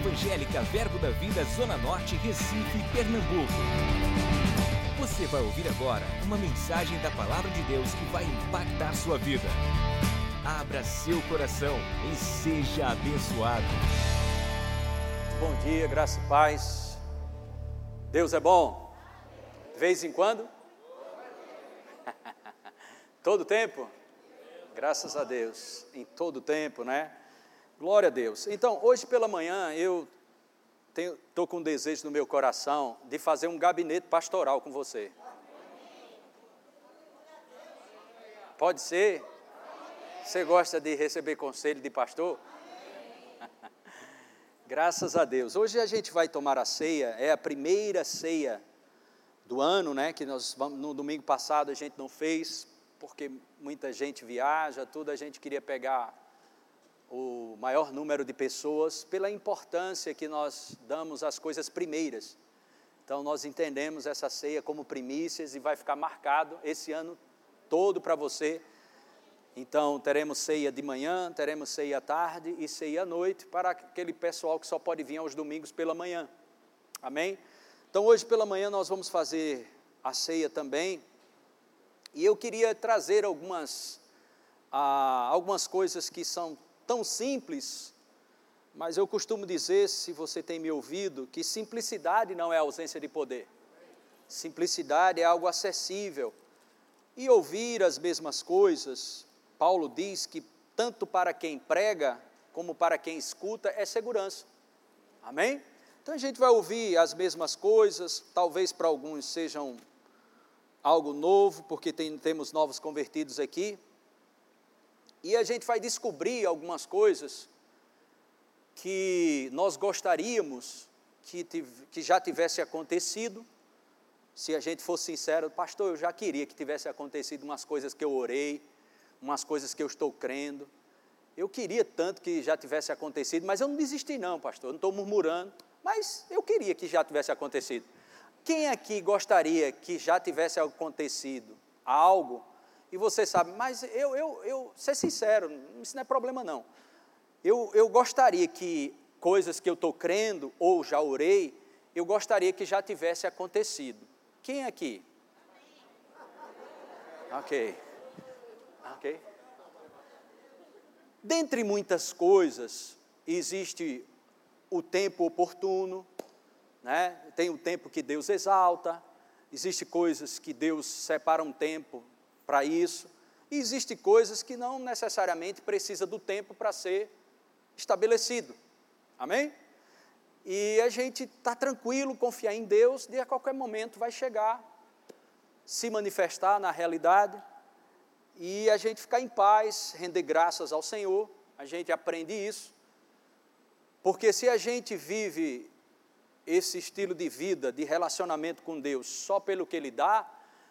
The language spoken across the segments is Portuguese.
Evangélica Verbo da Vida Zona Norte, Recife, Pernambuco. Você vai ouvir agora uma mensagem da Palavra de Deus que vai impactar sua vida. Abra seu coração e seja abençoado. Bom dia, graça e paz. Deus é bom. De vez em quando? Todo tempo? Graças a Deus. Em todo tempo, né? Glória a Deus. Então, hoje pela manhã eu estou com um desejo no meu coração de fazer um gabinete pastoral com você. Pode ser? Você gosta de receber conselho de pastor? Graças a Deus. Hoje a gente vai tomar a ceia, é a primeira ceia do ano, né? Que nós no domingo passado a gente não fez, porque muita gente viaja, tudo a gente queria pegar o maior número de pessoas pela importância que nós damos às coisas primeiras. Então, nós entendemos essa ceia como primícias e vai ficar marcado esse ano todo para você. Então, teremos ceia de manhã, teremos ceia à tarde e ceia à noite para aquele pessoal que só pode vir aos domingos pela manhã. Amém? Então, hoje pela manhã nós vamos fazer a ceia também. E eu queria trazer algumas, ah, algumas coisas que são tão simples, mas eu costumo dizer, se você tem me ouvido, que simplicidade não é ausência de poder. Simplicidade é algo acessível. E ouvir as mesmas coisas, Paulo diz que tanto para quem prega como para quem escuta é segurança. Amém? Então a gente vai ouvir as mesmas coisas, talvez para alguns sejam algo novo, porque tem, temos novos convertidos aqui, e a gente vai descobrir algumas coisas que nós gostaríamos que, que já tivesse acontecido. Se a gente fosse sincero, pastor, eu já queria que tivesse acontecido umas coisas que eu orei, umas coisas que eu estou crendo. Eu queria tanto que já tivesse acontecido, mas eu não desisti não, pastor, eu não estou murmurando, mas eu queria que já tivesse acontecido. Quem aqui gostaria que já tivesse acontecido algo e você sabe, mas eu, eu, eu, ser sincero, isso não é problema não. Eu, eu gostaria que coisas que eu estou crendo ou já orei, eu gostaria que já tivesse acontecido. Quem aqui? Ok. Ok. Dentre muitas coisas, existe o tempo oportuno, né? tem o tempo que Deus exalta, existe coisas que Deus separa um tempo para isso. E existem coisas que não necessariamente precisa do tempo para ser estabelecido. Amém? E a gente está tranquilo, confiar em Deus, de a qualquer momento vai chegar, se manifestar na realidade, e a gente ficar em paz, render graças ao Senhor, a gente aprende isso, porque se a gente vive esse estilo de vida, de relacionamento com Deus, só pelo que Ele dá,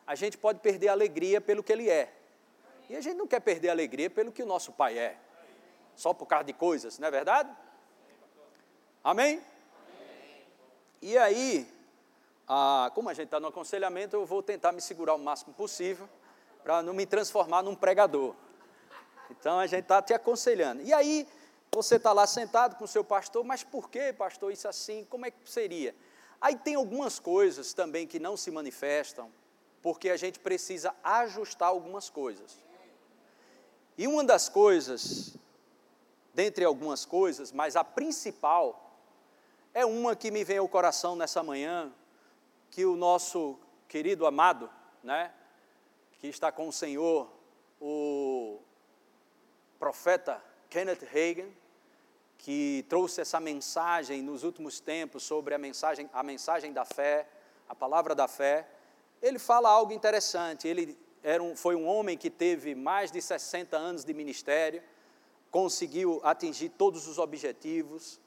a gente pode perder a alegria pelo que ele é. E a gente não quer perder a alegria pelo que o nosso pai é, só por causa de coisas, não é verdade? Amém? E aí, ah, como a gente está no aconselhamento, eu vou tentar me segurar o máximo possível para não me transformar num pregador. Então a gente está te aconselhando. E aí, você está lá sentado com o seu pastor, mas por que, pastor, isso assim? Como é que seria? Aí tem algumas coisas também que não se manifestam, porque a gente precisa ajustar algumas coisas. E uma das coisas, dentre algumas coisas, mas a principal, é uma que me vem ao coração nessa manhã, que o nosso querido amado, né, que está com o Senhor, o profeta Kenneth Hagin, que trouxe essa mensagem nos últimos tempos sobre a mensagem, a mensagem da fé, a palavra da fé, ele fala algo interessante. Ele era um, foi um homem que teve mais de 60 anos de ministério, conseguiu atingir todos os objetivos,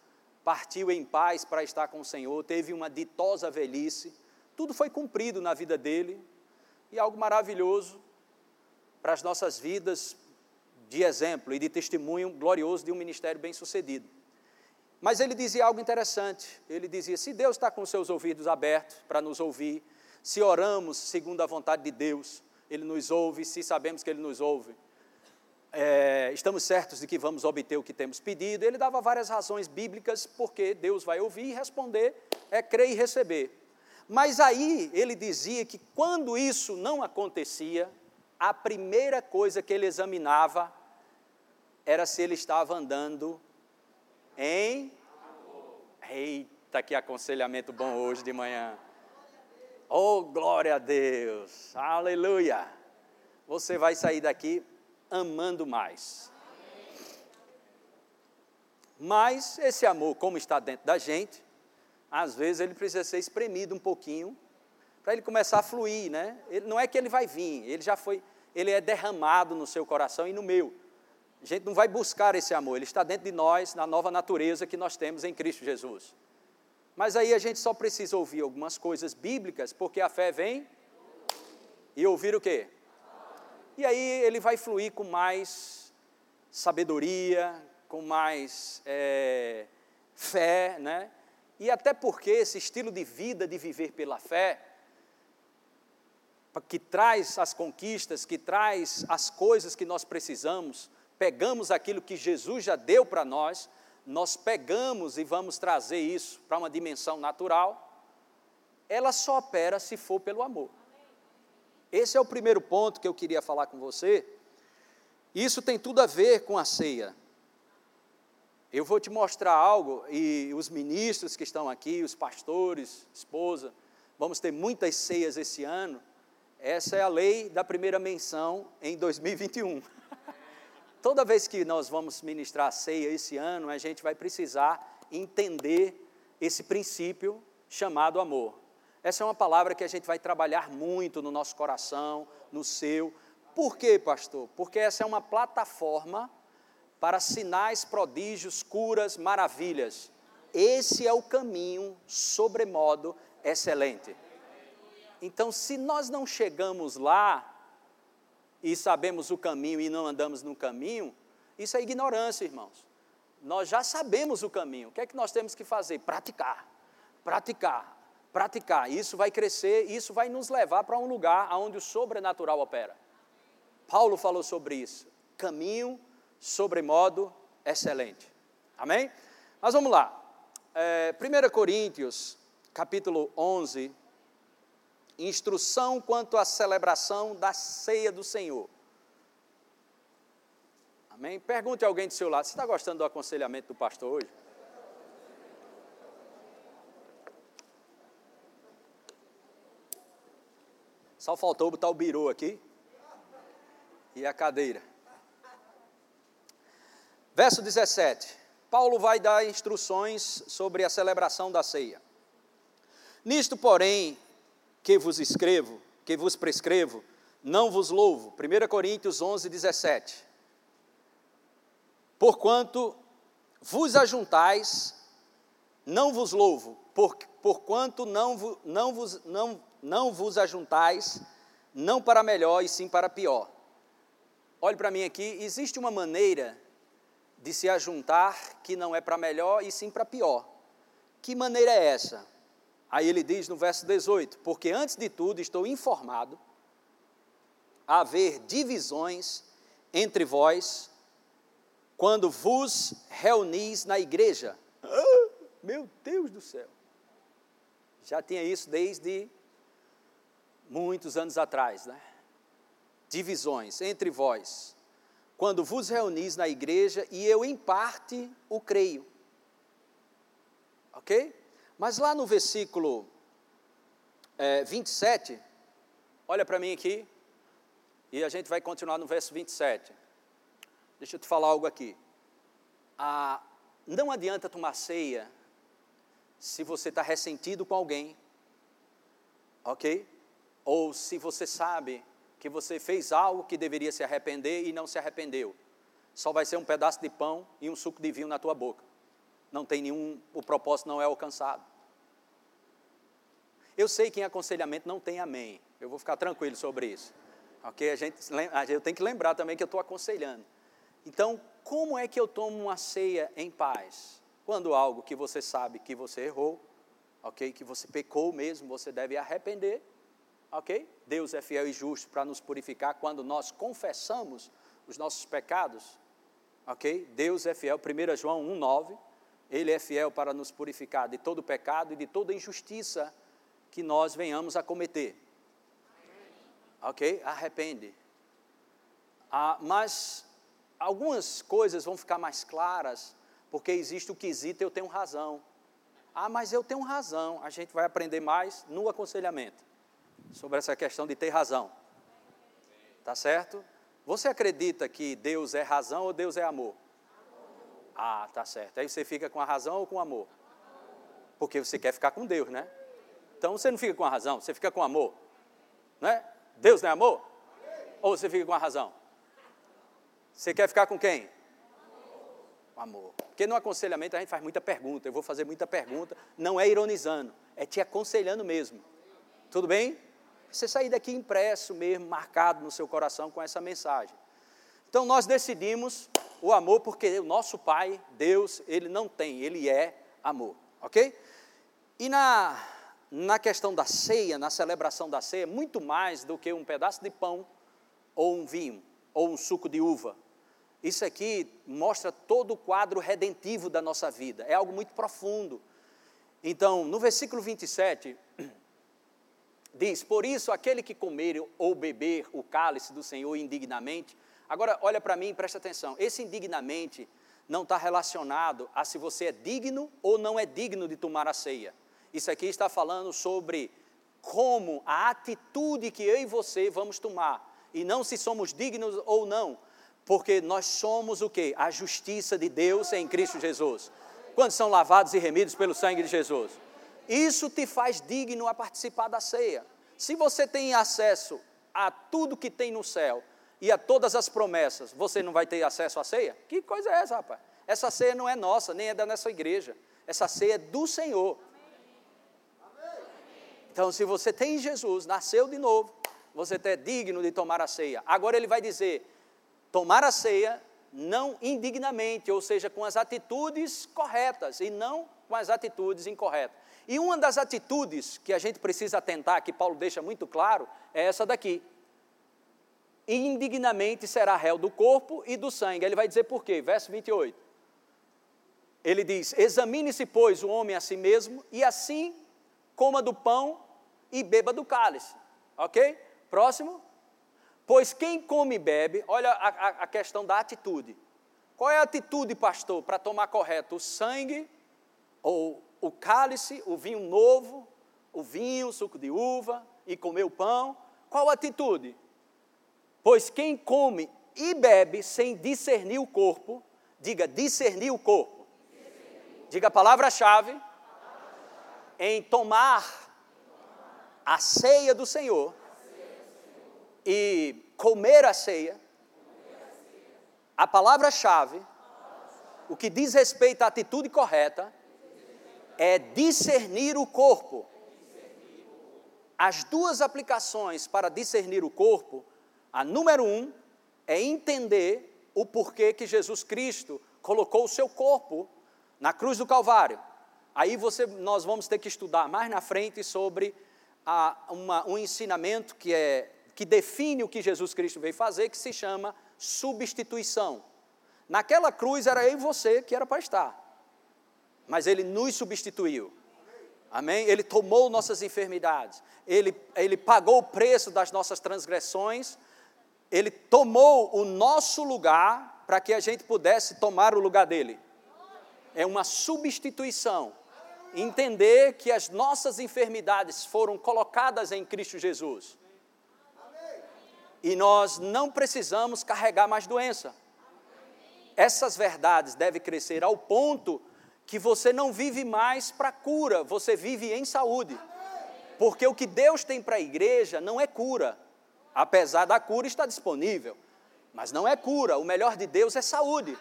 partiu em paz para estar com o Senhor, teve uma ditosa velhice, tudo foi cumprido na vida dele e algo maravilhoso para as nossas vidas de exemplo e de testemunho glorioso de um ministério bem-sucedido. Mas ele dizia algo interessante. Ele dizia: se Deus está com seus ouvidos abertos para nos ouvir, se oramos segundo a vontade de Deus, Ele nos ouve, se sabemos que Ele nos ouve. é, estamos certos de que vamos obter o que temos pedido. Ele dava várias razões bíblicas porque Deus vai ouvir e responder, é crer e receber. Mas aí ele dizia que quando isso não acontecia, a primeira coisa que ele examinava era se ele estava andando em. Eita, que aconselhamento bom hoje de manhã. Oh, glória a Deus, aleluia. Você vai sair daqui amando mais. Mas esse amor, como está dentro da gente, às vezes ele precisa ser espremido um pouquinho para ele começar a fluir, né? Ele, não é que ele vai vir, ele já foi, ele é derramado no seu coração e no meu. A gente não vai buscar esse amor, ele está dentro de nós, na nova natureza que nós temos em Cristo Jesus. Mas aí a gente só precisa ouvir algumas coisas bíblicas, porque a fé vem e ouvir o quê? E aí ele vai fluir com mais sabedoria, com mais é, fé, né? E até porque esse estilo de vida de viver pela fé, que traz as conquistas, que traz as coisas que nós precisamos, pegamos aquilo que Jesus já deu para nós, nós pegamos e vamos trazer isso para uma dimensão natural, ela só opera se for pelo amor. Esse é o primeiro ponto que eu queria falar com você. Isso tem tudo a ver com a ceia. Eu vou te mostrar algo, e os ministros que estão aqui, os pastores, esposa, vamos ter muitas ceias esse ano. Essa é a lei da primeira menção em 2021. Toda vez que nós vamos ministrar a ceia esse ano, a gente vai precisar entender esse princípio chamado amor. Essa é uma palavra que a gente vai trabalhar muito no nosso coração, no seu. Por quê, pastor? Porque essa é uma plataforma para sinais, prodígios, curas, maravilhas. Esse é o caminho sobremodo excelente. Então, se nós não chegamos lá e sabemos o caminho e não andamos no caminho, isso é ignorância, irmãos. Nós já sabemos o caminho. O que é que nós temos que fazer? Praticar. Praticar. Praticar. Isso vai crescer, isso vai nos levar para um lugar onde o sobrenatural opera. Paulo falou sobre isso. Caminho sobremodo excelente. Amém? Mas vamos lá. É, 1 Coríntios, capítulo 11, instrução quanto à celebração da ceia do Senhor. Amém? Pergunte a alguém do seu lado, você está gostando do aconselhamento do pastor hoje? Só faltou botar o birô aqui e a cadeira. Verso 17. Paulo vai dar instruções sobre a celebração da ceia. Nisto, porém, que vos escrevo, que vos prescrevo, não vos louvo. 1 Coríntios 11, 17. Porquanto vos ajuntais, não vos louvo, por, porquanto não, não, vos, não, não vos ajuntais, não para melhor e sim para pior. Olhe para mim aqui, existe uma maneira de se ajuntar que não é para melhor e sim para pior. Que maneira é essa? Aí ele diz no verso 18: Porque antes de tudo estou informado a haver divisões entre vós quando vos reunis na igreja. Ah, meu Deus do céu! Já tinha isso desde muitos anos atrás, né? Divisões entre vós quando vos reunis na igreja e eu, em parte, o creio. Ok? Mas lá no versículo é, 27, olha para mim aqui, e a gente vai continuar no verso 27. Deixa eu te falar algo aqui. Ah, não adianta tomar ceia se você está ressentido com alguém, ok? Ou se você sabe que você fez algo que deveria se arrepender e não se arrependeu. Só vai ser um pedaço de pão e um suco de vinho na tua boca. Não tem nenhum, o propósito não é alcançado. Eu sei que em aconselhamento não tem amém. Eu vou ficar tranquilo sobre isso. Ok? A gente, eu tenho que lembrar também que eu estou aconselhando. Então, como é que eu tomo uma ceia em paz? Quando algo que você sabe que você errou, ok? Que você pecou mesmo, você deve arrepender Ok? Deus é fiel e justo para nos purificar quando nós confessamos os nossos pecados, ok? Deus é fiel, 1 João 1,9, Ele é fiel para nos purificar de todo pecado e de toda injustiça que nós venhamos a cometer. Ok? Arrepende. Ah, mas algumas coisas vão ficar mais claras, porque existe o quesito eu tenho razão. Ah, mas eu tenho razão. A gente vai aprender mais no aconselhamento sobre essa questão de ter razão. Tá certo? Você acredita que Deus é razão ou Deus é amor? Ah, tá certo. Aí você fica com a razão ou com o amor? Porque você quer ficar com Deus, né? Então você não fica com a razão, você fica com amor. Né? Deus não é amor? Ou você fica com a razão? Você quer ficar com quem? Com amor. Porque no aconselhamento a gente faz muita pergunta, eu vou fazer muita pergunta, não é ironizando, é te aconselhando mesmo. Tudo bem? Você sair daqui impresso mesmo, marcado no seu coração com essa mensagem. Então nós decidimos o amor porque o nosso Pai, Deus, ele não tem, ele é amor, ok? E na, na questão da ceia, na celebração da ceia, muito mais do que um pedaço de pão ou um vinho ou um suco de uva. Isso aqui mostra todo o quadro redentivo da nossa vida, é algo muito profundo. Então, no versículo 27, diz: Por isso, aquele que comer ou beber o cálice do Senhor indignamente. Agora, olha para mim e presta atenção: esse indignamente não está relacionado a se você é digno ou não é digno de tomar a ceia. Isso aqui está falando sobre como a atitude que eu e você vamos tomar, e não se somos dignos ou não, porque nós somos o que? A justiça de Deus em Cristo Jesus. Quando são lavados e remidos pelo sangue de Jesus. Isso te faz digno a participar da ceia. Se você tem acesso a tudo que tem no céu e a todas as promessas, você não vai ter acesso à ceia? Que coisa é essa, rapaz? Essa ceia não é nossa, nem é da nossa igreja. Essa ceia é do Senhor. Então, se você tem Jesus, nasceu de novo, você é digno de tomar a ceia. Agora ele vai dizer: tomar a ceia não indignamente, ou seja, com as atitudes corretas e não com as atitudes incorretas. E uma das atitudes que a gente precisa atentar, que Paulo deixa muito claro, é essa daqui. Indignamente será réu do corpo e do sangue. Ele vai dizer por quê? Verso 28. Ele diz: Examine-se, pois, o homem a si mesmo, e assim coma do pão e beba do cálice. Ok? Próximo. Pois quem come e bebe, olha a, a, a questão da atitude. Qual é a atitude, pastor, para tomar correto o sangue ou o cálice, o vinho novo, o vinho, o suco de uva e comer o pão. Qual a atitude? Pois quem come e bebe sem discernir o corpo, diga discernir o corpo. Diga a palavra-chave em tomar a ceia do Senhor e comer a ceia. A palavra-chave, o que diz respeito à atitude correta, é discernir o corpo. As duas aplicações para discernir o corpo, a número um é entender o porquê que Jesus Cristo colocou o seu corpo na cruz do Calvário. Aí você, nós vamos ter que estudar mais na frente sobre a, uma, um ensinamento que, é, que define o que Jesus Cristo veio fazer, que se chama substituição. Naquela cruz era eu e você que era para estar mas Ele nos substituiu. Amém? Ele tomou nossas enfermidades, ele, ele pagou o preço das nossas transgressões, Ele tomou o nosso lugar para que a gente pudesse tomar o lugar dele. É uma substituição. Entender que as nossas enfermidades foram colocadas em Cristo Jesus. E nós não precisamos carregar mais doença. Essas verdades devem crescer ao ponto que você não vive mais para cura, você vive em saúde. Porque o que Deus tem para a igreja não é cura, apesar da cura estar disponível, mas não é cura, o melhor de Deus é saúde.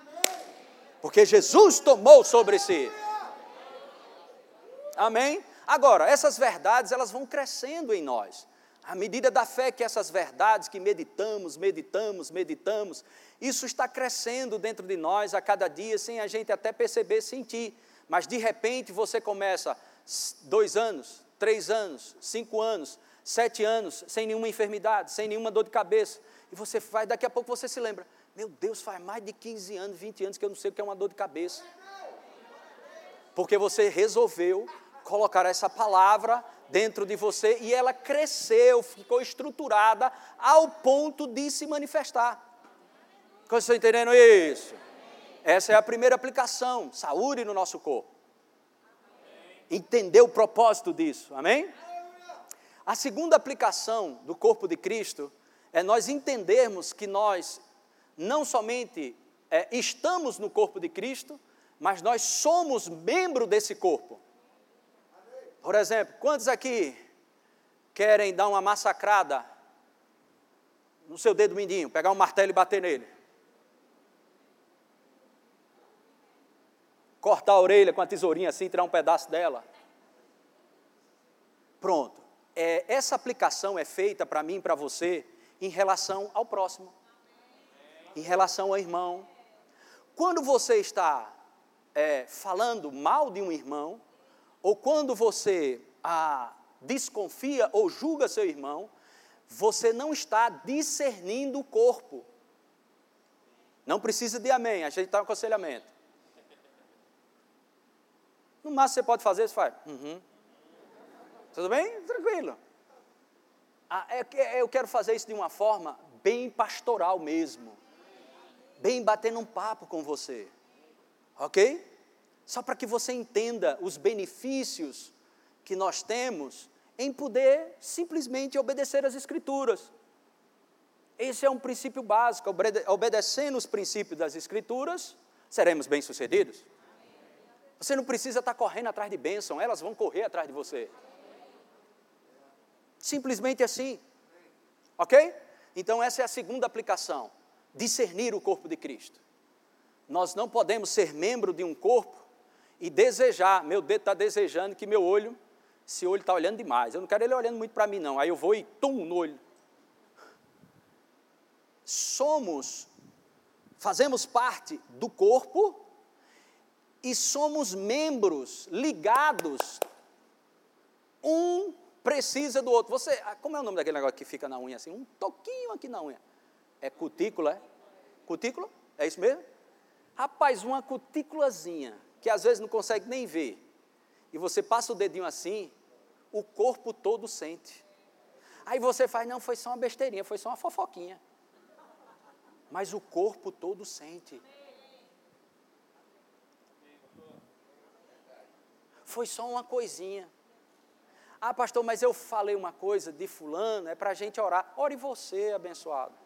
Porque Jesus tomou sobre si. Amém? Agora, essas verdades, elas vão crescendo em nós. À medida da fé que essas verdades que meditamos, meditamos, meditamos, isso está crescendo dentro de nós a cada dia, sem a gente até perceber, sentir. Mas de repente você começa dois anos, três anos, cinco anos, sete anos, sem nenhuma enfermidade, sem nenhuma dor de cabeça. E você vai, daqui a pouco você se lembra: Meu Deus, faz mais de 15 anos, 20 anos que eu não sei o que é uma dor de cabeça. Porque você resolveu colocar essa palavra dentro de você e ela cresceu, ficou estruturada ao ponto de se manifestar. Vocês estão entendendo isso? Essa é a primeira aplicação, saúde no nosso corpo. Entender o propósito disso, amém? A segunda aplicação do corpo de Cristo é nós entendermos que nós não somente é, estamos no corpo de Cristo, mas nós somos membro desse corpo. Por exemplo, quantos aqui querem dar uma massacrada no seu dedo mindinho, pegar um martelo e bater nele? Cortar a orelha com a tesourinha assim, tirar um pedaço dela? Pronto. É, essa aplicação é feita para mim e para você em relação ao próximo, em relação ao irmão. Quando você está é, falando mal de um irmão, ou quando você desconfia ou julga seu irmão, você não está discernindo o corpo. Não precisa de amém, a gente está no aconselhamento. No máximo você pode fazer, você faz. Uhum. Tudo bem? Tranquilo. Ah, é, é, eu quero fazer isso de uma forma bem pastoral mesmo. Bem batendo um papo com você. Ok? Só para que você entenda os benefícios que nós temos em poder simplesmente obedecer às Escrituras. Esse é um princípio básico. Obedecendo os princípios das Escrituras, seremos bem-sucedidos. Você não precisa estar correndo atrás de bênção, elas vão correr atrás de você. Simplesmente assim. Ok? Então, essa é a segunda aplicação: discernir o corpo de Cristo. Nós não podemos ser membro de um corpo e desejar, meu dedo está desejando que meu olho, esse olho está olhando demais. Eu não quero ele olhando muito para mim, não. Aí eu vou e tum no olho. Somos, fazemos parte do corpo e somos membros ligados um precisa do outro. Você, ah, como é o nome daquele negócio que fica na unha assim? Um toquinho aqui na unha. É cutícula, é? Cutícula? É isso mesmo? Rapaz, uma cutículazinha, que às vezes não consegue nem ver, e você passa o dedinho assim, o corpo todo sente. Aí você faz, não, foi só uma besteirinha, foi só uma fofoquinha. Mas o corpo todo sente. Foi só uma coisinha. Ah, pastor, mas eu falei uma coisa de fulano, é para a gente orar. Ore você, abençoado.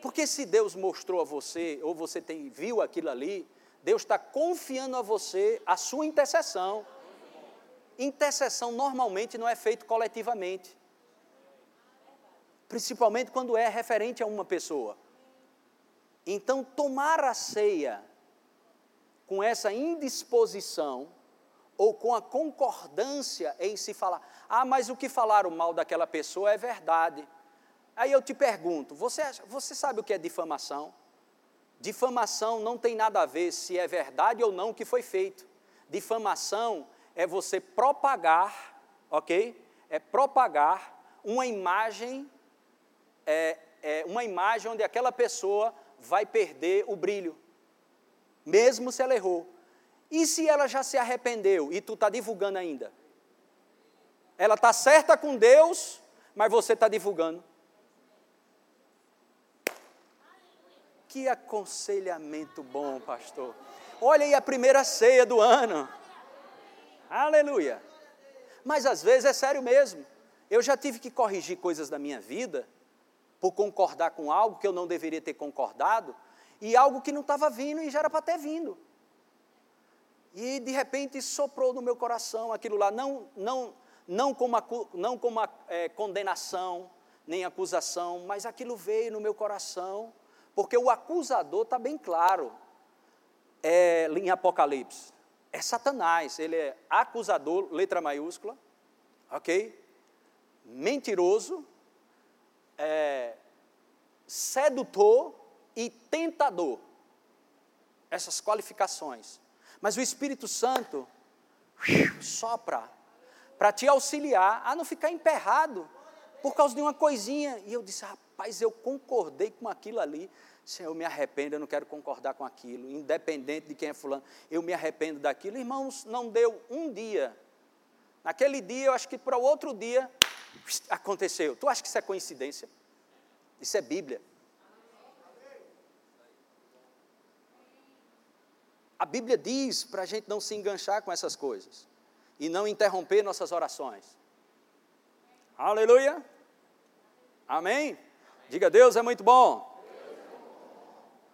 Porque se Deus mostrou a você, ou você tem, viu aquilo ali, Deus está confiando a você a sua intercessão. Intercessão normalmente não é feito coletivamente. Principalmente quando é referente a uma pessoa. Então, tomar a ceia com essa indisposição ou com a concordância em se falar, ah, mas o que falaram mal daquela pessoa é verdade. Aí eu te pergunto, você, você sabe o que é difamação? Difamação não tem nada a ver se é verdade ou não o que foi feito. Difamação é você propagar, ok? É propagar uma imagem, é, é uma imagem onde aquela pessoa vai perder o brilho, mesmo se ela errou. E se ela já se arrependeu e tu está divulgando ainda? Ela está certa com Deus, mas você está divulgando. Que aconselhamento bom, pastor. Olha aí a primeira ceia do ano. Aleluia. Mas às vezes é sério mesmo. Eu já tive que corrigir coisas da minha vida por concordar com algo que eu não deveria ter concordado e algo que não estava vindo e já era para ter vindo. E de repente soprou no meu coração aquilo lá, não, não, não como, a, não como a, é, condenação, nem acusação, mas aquilo veio no meu coração, porque o acusador está bem claro é, em Apocalipse. É Satanás, ele é acusador, letra maiúscula, ok? Mentiroso, é, sedutor e tentador. Essas qualificações. Mas o Espírito Santo sopra para te auxiliar a não ficar emperrado por causa de uma coisinha. E eu disse, rapaz, eu concordei com aquilo ali. Senhor, eu me arrependo, eu não quero concordar com aquilo, independente de quem é fulano, eu me arrependo daquilo. Irmãos, não deu um dia. Naquele dia, eu acho que para o outro dia, aconteceu. Tu acha que isso é coincidência? Isso é Bíblia. A Bíblia diz para a gente não se enganchar com essas coisas e não interromper nossas orações. Aleluia. Amém? Diga, Deus é muito bom.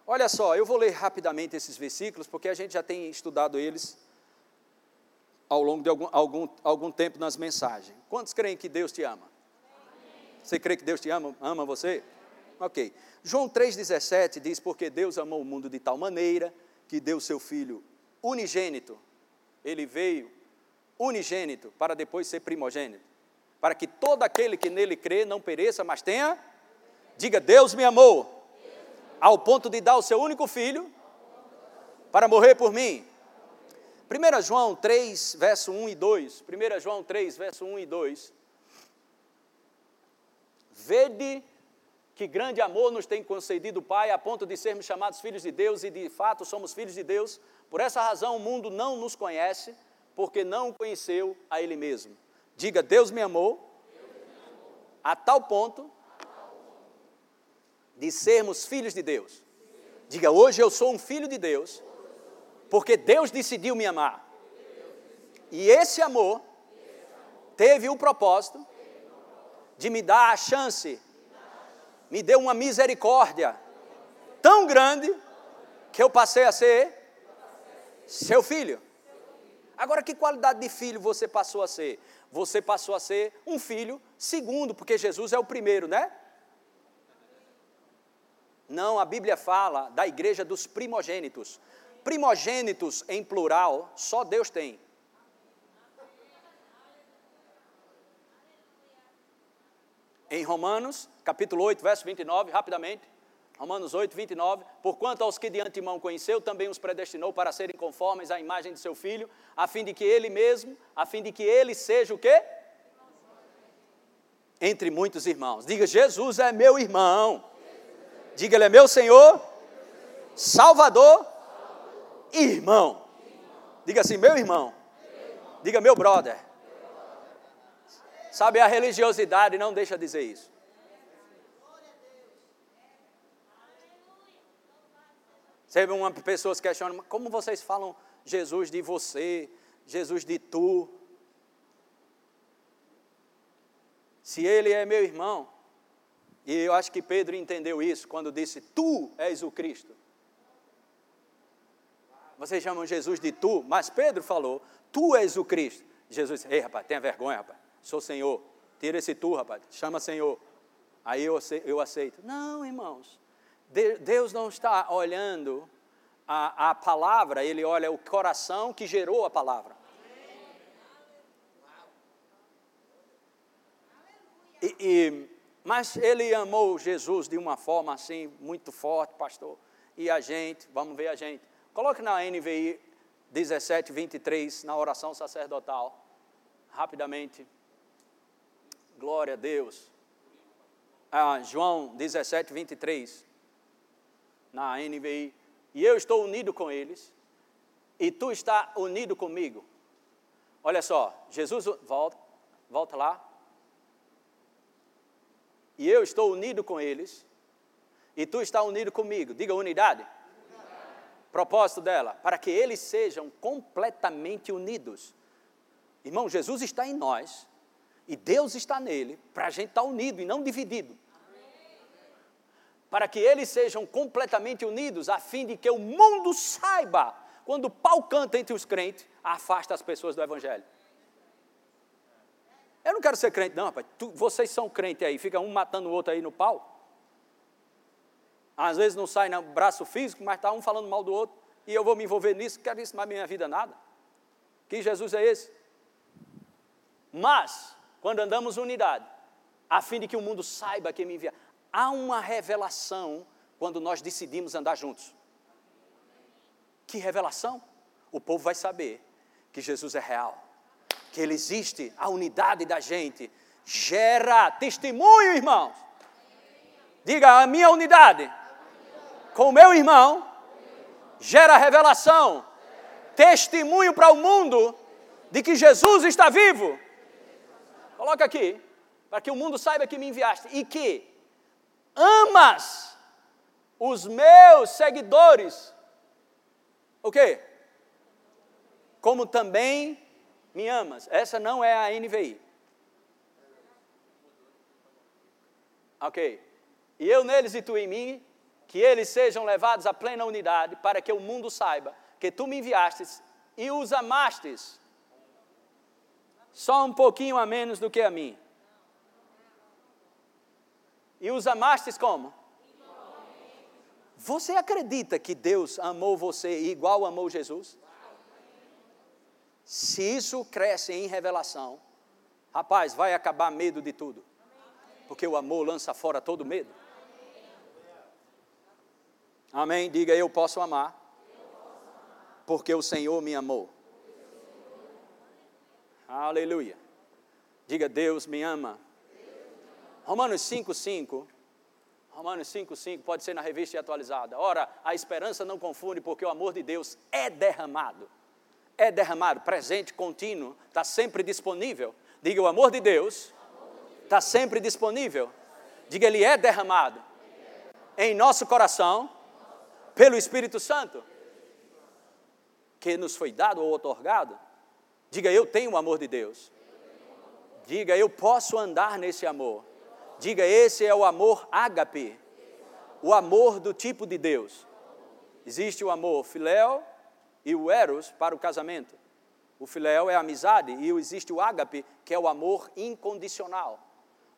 Olha só, eu vou ler rapidamente esses versículos, porque a gente já tem estudado eles ao longo de algum, algum, algum tempo nas mensagens. Quantos creem que Deus te ama? Você crê que Deus te ama? Ama você? Ok. João 3,17 diz: Porque Deus amou o mundo de tal maneira que deu seu Filho unigênito. Ele veio unigênito para depois ser primogênito. Para que todo aquele que nele crê não pereça, mas tenha. Diga: Deus me amou ao ponto de dar o seu único filho para morrer por mim. 1 João 3, verso 1 e 2. 1 João 3, verso 1 e 2. Vede que grande amor nos tem concedido o Pai, a ponto de sermos chamados filhos de Deus, e de fato somos filhos de Deus. Por essa razão o mundo não nos conhece, porque não conheceu a Ele mesmo. Diga, Deus me amou, a tal ponto de sermos filhos de Deus. Diga, hoje eu sou um filho de Deus, porque Deus decidiu me amar. E esse amor teve o propósito de me dar a chance, me deu uma misericórdia tão grande que eu passei a ser seu filho. Agora, que qualidade de filho você passou a ser? Você passou a ser um filho segundo, porque Jesus é o primeiro, né? Não, a Bíblia fala da igreja dos primogênitos. Primogênitos em plural, só Deus tem. em Romanos, capítulo 8, verso 29, rapidamente. Romanos 8, 29. Porquanto aos que de antemão conheceu, também os predestinou para serem conformes à imagem de seu filho, a fim de que ele mesmo, a fim de que ele seja o quê? Entre muitos irmãos. Diga, Jesus é meu irmão. Diga, ele é meu Senhor, Salvador, irmão. Diga assim, meu irmão. Diga, meu brother. Sabe, a religiosidade não deixa dizer isso. Sempre uma pessoa se questiona, como vocês falam Jesus de você, Jesus de tu? Se ele é meu irmão, e eu acho que Pedro entendeu isso quando disse: Tu és o Cristo. Vocês chamam Jesus de tu, mas Pedro falou: Tu és o Cristo. Jesus disse: Ei, rapaz, tenha vergonha, rapaz sou Senhor. Tira esse tu, rapaz, chama Senhor. Aí eu, eu aceito. Não, irmãos, Deus não está olhando a, a palavra, Ele olha o coração que gerou a palavra. E, e, mas ele amou Jesus de uma forma assim, muito forte, pastor. E a gente, vamos ver a gente. Coloque na NVI 17, 23, na oração sacerdotal, rapidamente. Glória a Deus. Ah, João 17, 23, na NVI. E eu estou unido com eles, e tu está unido comigo. Olha só, Jesus, volta, volta lá. E eu estou unido com eles, e tu está unido comigo. Diga unidade. Propósito dela, para que eles sejam completamente unidos. Irmão, Jesus está em nós, e Deus está nele para a gente estar unido e não dividido. Para que eles sejam completamente unidos, a fim de que o mundo saiba, quando o pau canta entre os crentes, afasta as pessoas do Evangelho. Eu não quero ser crente, não, rapaz. Tu, vocês são crentes aí, fica um matando o outro aí no pau. Às vezes não sai no braço físico, mas está um falando mal do outro. E eu vou me envolver nisso, quero isso na minha vida nada. Que Jesus é esse? Mas, quando andamos unidade, a fim de que o mundo saiba que me envia. Há uma revelação quando nós decidimos andar juntos. Que revelação? O povo vai saber que Jesus é real, que Ele existe, a unidade da gente gera testemunho, irmãos. Diga a minha unidade com o meu irmão gera revelação, testemunho para o mundo de que Jesus está vivo. Coloca aqui, para que o mundo saiba que me enviaste e que amas os meus seguidores. O quê? Como também me amas. Essa não é a NVI. Ok. E eu neles e tu em mim, que eles sejam levados à plena unidade, para que o mundo saiba que tu me enviastes e os amastes, só um pouquinho a menos do que a mim. E os amastes como? Você acredita que Deus amou você igual amou Jesus? Se isso cresce em revelação, rapaz, vai acabar medo de tudo. Porque o amor lança fora todo medo. Amém? Diga eu posso amar. Porque o Senhor me amou. Aleluia. Diga Deus me ama. Romanos 5,5. Romanos 5,5 pode ser na revista atualizada. Ora, a esperança não confunde, porque o amor de Deus é derramado. É derramado, presente, contínuo, está sempre disponível. Diga, o amor de Deus está sempre disponível. Diga, ele é derramado em nosso coração pelo Espírito Santo, que nos foi dado ou otorgado. Diga, eu tenho o amor de Deus. Diga, eu posso andar nesse amor. Diga, esse é o amor ágape, o amor do tipo de Deus. Existe o amor filéu e o eros para o casamento. O filéu é a amizade e existe o ágape, que é o amor incondicional.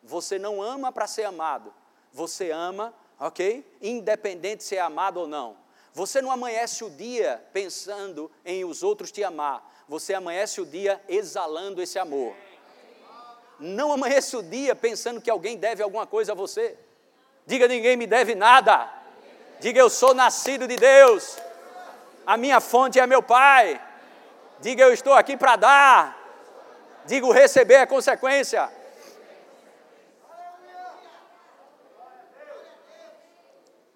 Você não ama para ser amado, você ama ok? Independente se é amado ou não. Você não amanhece o dia pensando em os outros te amar, você amanhece o dia exalando esse amor. Não amanhece o dia pensando que alguém deve alguma coisa a você. Diga: ninguém me deve nada. Diga: eu sou nascido de Deus. A minha fonte é meu Pai. Diga: eu estou aqui para dar. Diga: receber é consequência.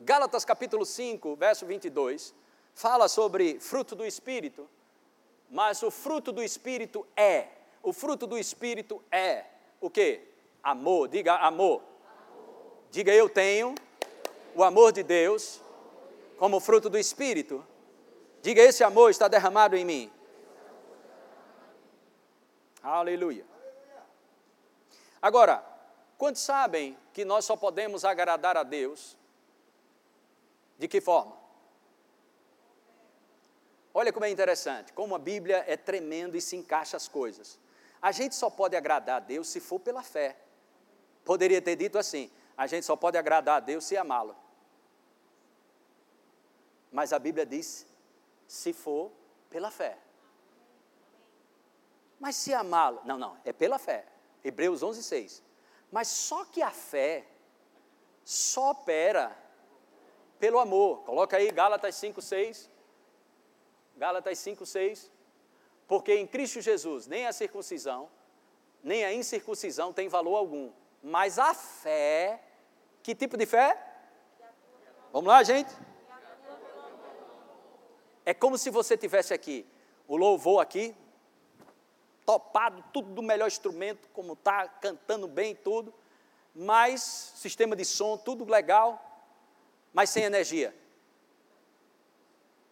Gálatas capítulo 5, verso 22, fala sobre fruto do Espírito, mas o fruto do Espírito é, o fruto do Espírito é o que? Amor, diga amor. amor. Diga eu tenho o amor de Deus como fruto do Espírito. Diga esse amor está derramado em mim. Aleluia. Agora, quantos sabem que nós só podemos agradar a Deus de que forma? Olha como é interessante, como a Bíblia é tremenda e se encaixa as coisas. A gente só pode agradar a Deus se for pela fé. Poderia ter dito assim: a gente só pode agradar a Deus se amá-lo. Mas a Bíblia diz: se for pela fé. Mas se amá-lo, não, não, é pela fé. Hebreus 11, 6. Mas só que a fé só opera pelo amor. Coloca aí Gálatas 5, 6. Gálatas 5, 6. Porque em Cristo Jesus nem a circuncisão, nem a incircuncisão tem valor algum. Mas a fé, que tipo de fé? Vamos lá, gente? É como se você tivesse aqui o louvor aqui, topado, tudo do melhor instrumento, como está, cantando bem tudo, mas sistema de som, tudo legal, mas sem energia.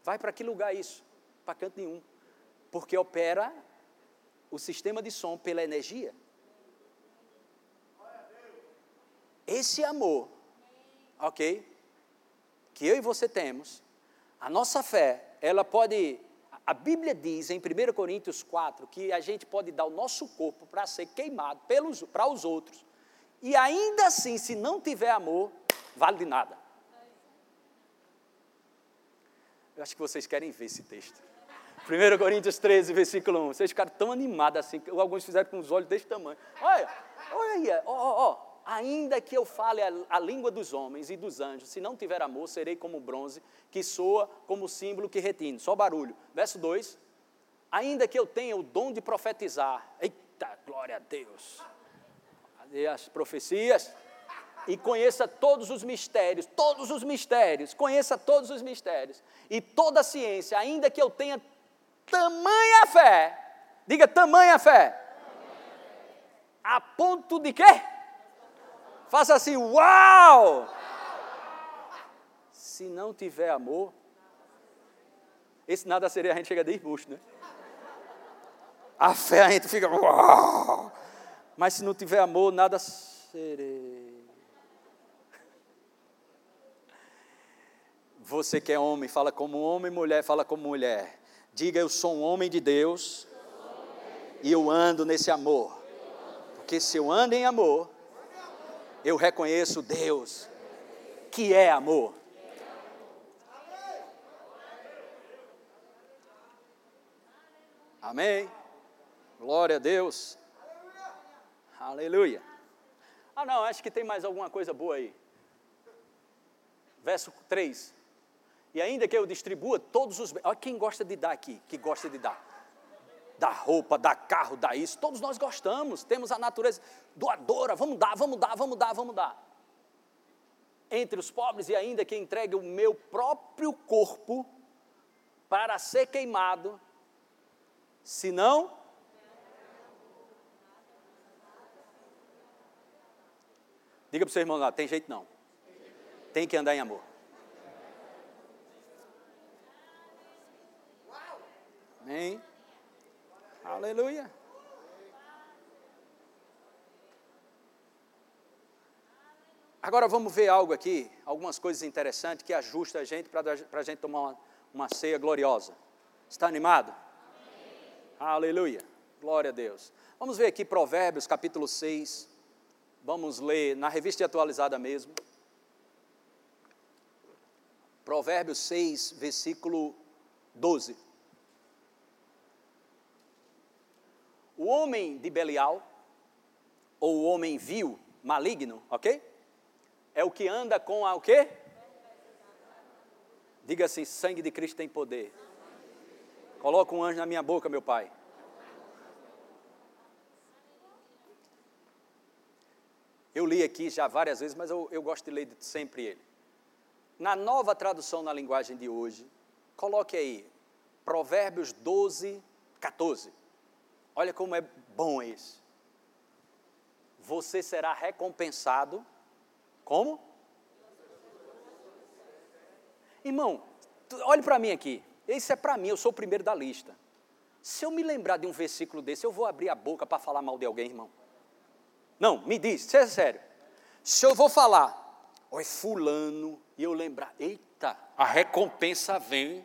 Vai para que lugar isso? Para canto nenhum. Porque opera o sistema de som pela energia. Esse amor, ok? Que eu e você temos, a nossa fé, ela pode. A Bíblia diz em 1 Coríntios 4 que a gente pode dar o nosso corpo para ser queimado pelos, para os outros. E ainda assim, se não tiver amor, vale de nada. Eu acho que vocês querem ver esse texto. 1 Coríntios 13, versículo 1. Vocês ficaram tão animados assim, que alguns fizeram com os olhos desse tamanho. Olha, olha aí, ó, ó, ó. Ainda que eu fale a, a, língua dos homens e dos anjos, se não tiver amor, serei como bronze, que soa como símbolo que retine. Só barulho. Verso 2. Ainda que eu tenha o dom de profetizar. Eita, glória a Deus. Cadê as profecias? e conheça todos os mistérios, todos os mistérios, conheça todos os mistérios e toda a ciência, ainda que eu tenha tamanha fé, diga tamanha fé, a ponto de quê? Faça assim, uau! Se não tiver amor, esse nada seria a gente chega de esbucho, né? A fé a gente fica, uau! Mas se não tiver amor, nada serei. Você que é homem, fala como homem, mulher, fala como mulher. Diga, eu sou um homem de Deus e eu ando nesse amor. Porque se eu ando em amor, eu reconheço Deus, que é amor. Amém? Glória a Deus. Aleluia. Ah, não, acho que tem mais alguma coisa boa aí. Verso 3. E ainda que eu distribua todos os bens. Olha quem gosta de dar aqui, que gosta de dar. Dar roupa, dar carro, dar isso. Todos nós gostamos, temos a natureza doadora. Vamos dar, vamos dar, vamos dar, vamos dar. Entre os pobres, e ainda que entregue o meu próprio corpo para ser queimado, se não Diga para o seu irmão lá, tem jeito não. Tem que andar em amor. Amém? Aleluia. Agora vamos ver algo aqui, algumas coisas interessantes que ajustam a gente para a gente tomar uma, uma ceia gloriosa. Está animado? Amém. Aleluia. Glória a Deus. Vamos ver aqui Provérbios capítulo 6. Vamos ler na revista atualizada mesmo. Provérbios 6, versículo 12. O homem de Belial, ou o homem vil, maligno, ok? É o que anda com a o quê? Diga assim, sangue de Cristo tem poder. Coloca um anjo na minha boca, meu pai. Eu li aqui já várias vezes, mas eu, eu gosto de ler sempre ele. Na nova tradução na linguagem de hoje, coloque aí, Provérbios 12, 14. Olha como é bom isso. Você será recompensado como? Irmão, olhe para mim aqui. Esse é para mim, eu sou o primeiro da lista. Se eu me lembrar de um versículo desse, eu vou abrir a boca para falar mal de alguém, irmão. Não, me diz, seja sério. Se eu vou falar, oi, fulano, e eu lembrar, eita, a recompensa vem.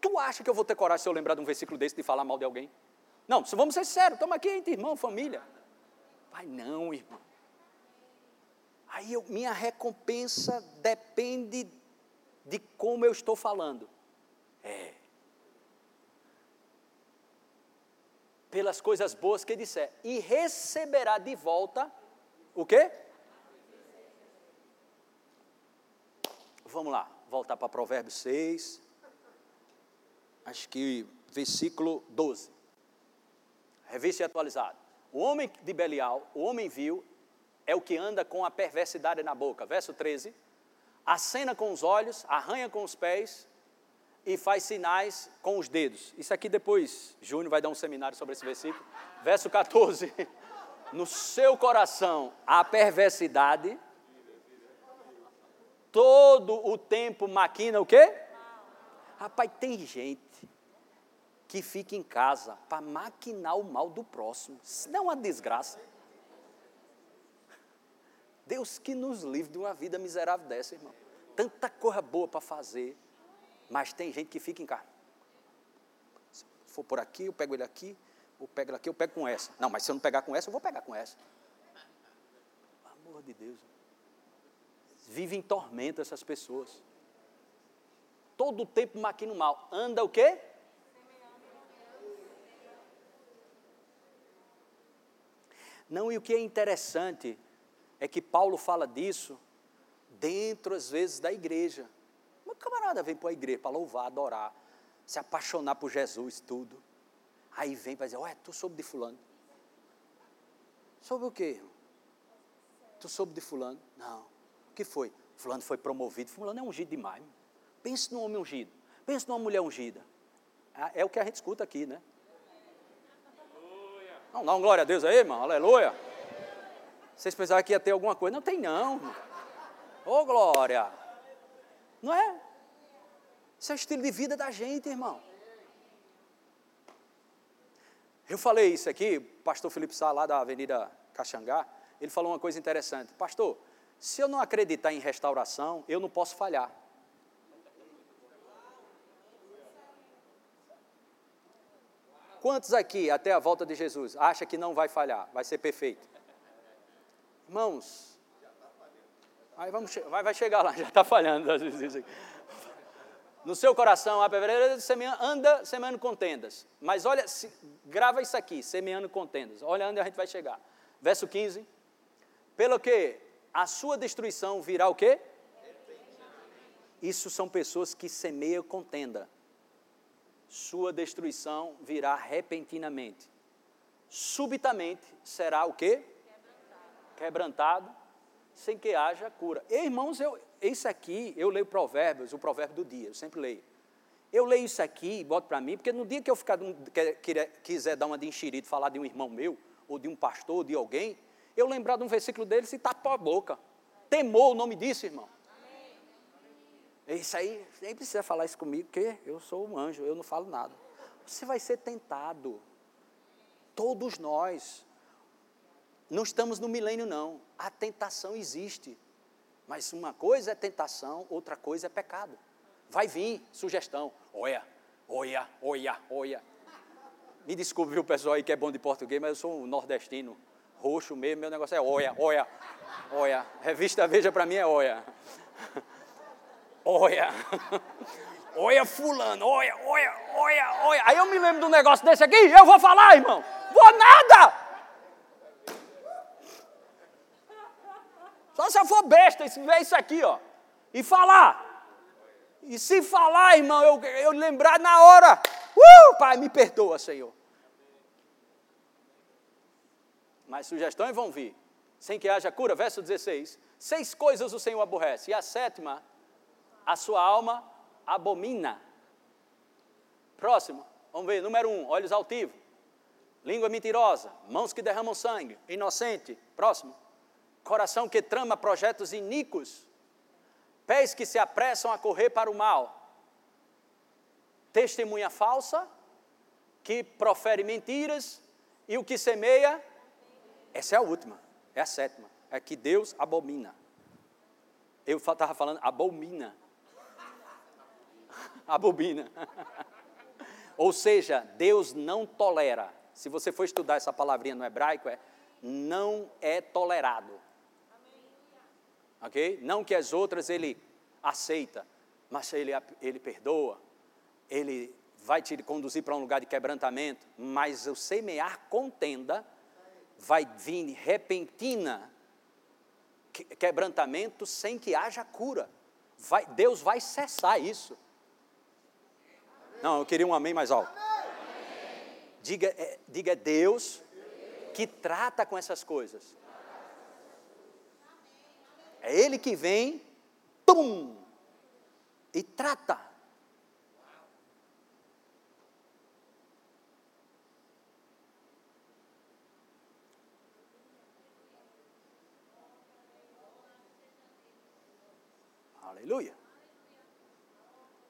Tu acha que eu vou ter coragem se eu lembrar de um versículo desse de falar mal de alguém? Não, vamos ser sérios, estamos aqui entre irmão, família. Pai, não, irmão. Aí eu, minha recompensa depende de como eu estou falando. É. pelas coisas boas que disser, e receberá de volta o quê? Vamos lá, voltar para Provérbios 6, acho que versículo 12. Revista atualizada. O homem de Belial, o homem vil, é o que anda com a perversidade na boca. Verso 13. Acena com os olhos, arranha com os pés, e faz sinais com os dedos. Isso aqui depois, Júnior vai dar um seminário sobre esse versículo. Verso 14. No seu coração a perversidade, todo o tempo maquina o quê? Rapaz, tem gente que fica em casa para maquinar o mal do próximo. Isso não é uma desgraça. Deus que nos livre de uma vida miserável dessa, irmão. Tanta coisa boa para fazer mas tem gente que fica em casa. Se for por aqui, eu pego ele aqui, ou pego ele aqui, eu pego com essa. Não, mas se eu não pegar com essa, eu vou pegar com essa. Pelo amor de Deus. Vive em tormento essas pessoas. Todo o tempo maquina o mal. Anda o quê? Não, e o que é interessante é que Paulo fala disso dentro, às vezes, da igreja camarada vem para a igreja para louvar, adorar, se apaixonar por Jesus, tudo. Aí vem para dizer, ué, tu soube de fulano. Sobre o quê? Tu soube de fulano? Não. O que foi? Fulano foi promovido. Fulano é ungido demais. Pense num homem ungido. Pense numa mulher ungida. É, é o que a gente escuta aqui, né? Não, dá um glória a Deus aí, irmão. Aleluia. Vocês pensavam que ia ter alguma coisa? Não tem não. Ô oh, glória. Não é? Isso é o estilo de vida da gente, irmão. Eu falei isso aqui, pastor Felipe Sá, lá da Avenida Caxangá, ele falou uma coisa interessante. Pastor, se eu não acreditar em restauração, eu não posso falhar. Quantos aqui, até a volta de Jesus, acha que não vai falhar, vai ser perfeito? Irmãos, aí vamos, vai, vai chegar lá, já está falhando. No seu coração, anda semeando contendas. Mas olha, se, grava isso aqui, semeando contendas. Olha onde a gente vai chegar. Verso 15. Pelo que a sua destruição virá o quê? Isso são pessoas que semeiam contenda. Sua destruição virá repentinamente. Subitamente será o quê? Quebrantado, Quebrantado sem que haja cura. E, irmãos, eu, isso aqui, eu leio provérbios, o provérbio do dia, eu sempre leio. Eu leio isso aqui e boto para mim, porque no dia que eu ficar, quiser dar uma de enxerito, falar de um irmão meu, ou de um pastor, ou de alguém, eu lembrar de um versículo dele e tapar a boca. Temor o nome disso, irmão. Isso aí, nem precisa falar isso comigo, porque eu sou um anjo, eu não falo nada. Você vai ser tentado. Todos nós. Não estamos no milênio, não. A tentação existe. Mas uma coisa é tentação, outra coisa é pecado. Vai vir sugestão. Olha, olha, olha, olha. Me desculpe, viu, pessoal aí que é bom de português, mas eu sou um nordestino, roxo mesmo, meu negócio é olha, olha, olha. Revista Veja para mim é olha. Olha. Olha fulano, olha, olha, olha, olha. Aí eu me lembro de um negócio desse aqui, eu vou falar, irmão. Vou nada. Só se eu for besta e ver isso aqui, ó. E falar. E se falar, irmão, eu, eu lembrar na hora. Uh, pai, me perdoa, Senhor. Mas sugestões vão vir. Sem que haja cura, verso 16. Seis coisas o Senhor aborrece. E a sétima, a sua alma abomina. Próximo, vamos ver, número um, olhos altivos, língua mentirosa, mãos que derramam sangue, inocente. Próximo, coração que trama projetos iníquos, pés que se apressam a correr para o mal, testemunha falsa, que profere mentiras, e o que semeia, essa é a última, é a sétima, é que Deus abomina. Eu estava falando abomina. Abobina. Ou seja, Deus não tolera. Se você for estudar essa palavrinha no hebraico, é não é tolerado. Ok? Não que as outras ele aceita, mas ele, ele perdoa, ele vai te conduzir para um lugar de quebrantamento, mas o semear contenda vai vir repentina quebrantamento sem que haja cura. Vai, Deus vai cessar isso. Não, eu queria um amém mais alto. Diga, é, diga Deus que trata com essas coisas. É Ele que vem, tum, e trata. Aleluia.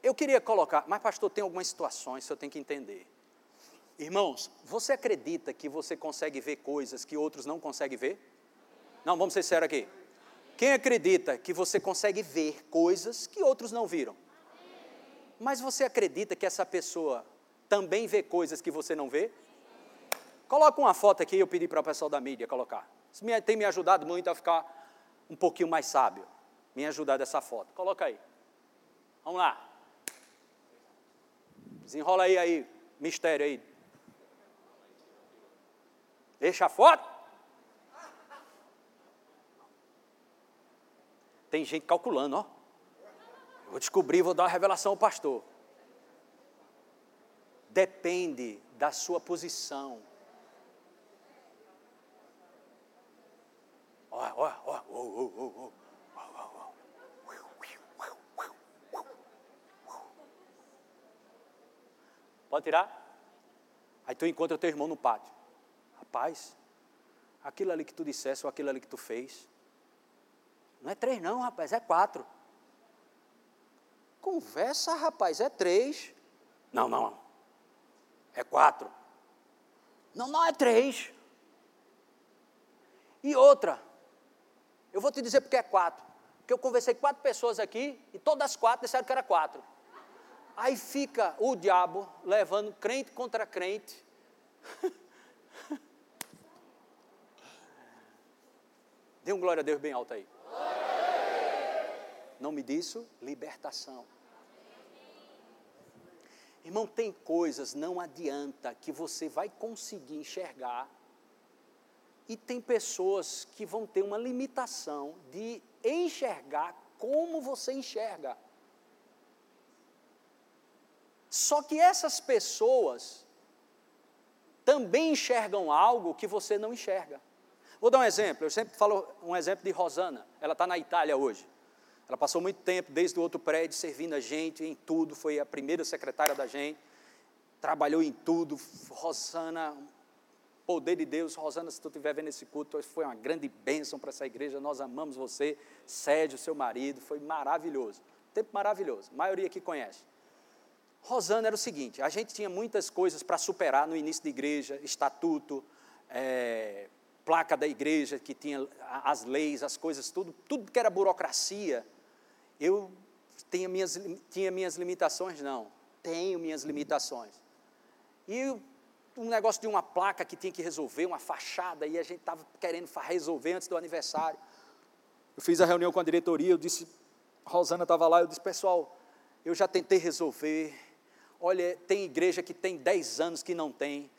Eu queria colocar, mas pastor, tem algumas situações que eu tenho que entender. Irmãos, você acredita que você consegue ver coisas que outros não conseguem ver? Não, vamos ser sérios aqui. Quem acredita que você consegue ver coisas que outros não viram? Mas você acredita que essa pessoa também vê coisas que você não vê? Coloca uma foto aqui, eu pedi para o pessoal da mídia colocar. Isso tem me ajudado muito a ficar um pouquinho mais sábio. Me ajudar dessa foto. Coloca aí. Vamos lá. Desenrola aí, aí, mistério aí. Deixa a foto. Tem gente calculando, ó. Vou descobrir, vou dar uma revelação ao pastor. Depende da sua posição. Olha, olha, olha. Pode tirar? Aí tu encontra teu irmão no pátio. Rapaz, aquilo ali que tu dissesse ou aquilo ali que tu fez. Não é três, não, rapaz, é quatro. Conversa, rapaz, é três. Não, não. É quatro. Não, não, é três. E outra, eu vou te dizer porque é quatro. Porque eu conversei com quatro pessoas aqui e todas as quatro disseram que era quatro. Aí fica o diabo levando crente contra crente. Dê um glória a Deus bem alto aí. Nome disso, libertação. Irmão, tem coisas, não adianta, que você vai conseguir enxergar e tem pessoas que vão ter uma limitação de enxergar como você enxerga. Só que essas pessoas também enxergam algo que você não enxerga. Vou dar um exemplo, eu sempre falo um exemplo de Rosana, ela está na Itália hoje. Ela passou muito tempo, desde o outro prédio, servindo a gente em tudo, foi a primeira secretária da gente, trabalhou em tudo. Rosana, poder de Deus. Rosana, se tu estiver vendo esse culto, foi uma grande bênção para essa igreja. Nós amamos você. Sérgio, seu marido, foi maravilhoso. Tempo maravilhoso. A maioria aqui conhece. Rosana era o seguinte: a gente tinha muitas coisas para superar no início da igreja, estatuto, é, placa da igreja que tinha as leis, as coisas, tudo, tudo que era burocracia. Eu tinha minhas, tinha minhas limitações? Não, tenho minhas limitações. E um negócio de uma placa que tinha que resolver, uma fachada, e a gente estava querendo resolver antes do aniversário. Eu fiz a reunião com a diretoria, eu disse, Rosana estava lá, eu disse, pessoal, eu já tentei resolver. Olha, tem igreja que tem 10 anos que não tem,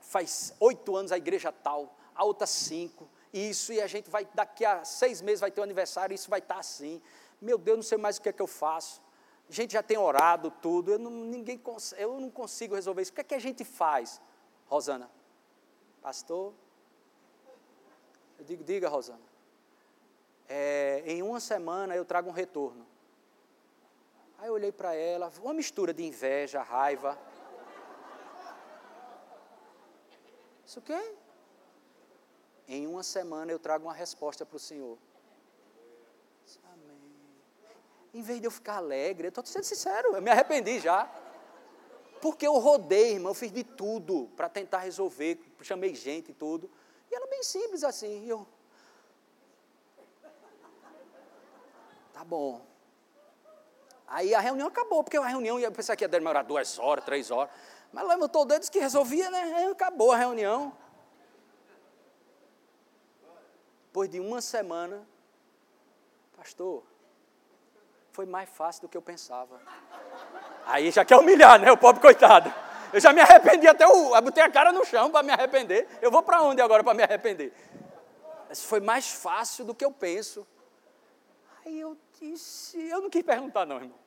faz oito anos a igreja tal, a outra cinco, isso, e a gente vai, daqui a seis meses vai ter o um aniversário, isso vai estar assim. Meu Deus, não sei mais o que é que eu faço. A gente já tem orado tudo, eu não, ninguém, eu não consigo resolver isso. O que é que a gente faz? Rosana, pastor, eu digo, diga, Rosana, é, em uma semana eu trago um retorno. Aí eu olhei para ela, uma mistura de inveja, raiva. Isso o quê? Em uma semana eu trago uma resposta para o Senhor. em vez de eu ficar alegre, eu estou sendo sincero, eu me arrependi já. Porque eu rodei, irmão, eu fiz de tudo para tentar resolver, chamei gente e tudo. E era bem simples assim. E eu. Tá bom. Aí a reunião acabou, porque a reunião ia pensar que ia demorar duas horas, três horas. Mas levantou o dedo disse que resolvia, né? Acabou a reunião. Depois de uma semana, pastor, foi mais fácil do que eu pensava. Aí já quer humilhar, né? O pobre coitado. Eu já me arrependi até o. Eu botei a cara no chão para me arrepender. Eu vou para onde agora para me arrepender? Isso foi mais fácil do que eu penso. Aí eu disse, eu não quis perguntar, não, irmão.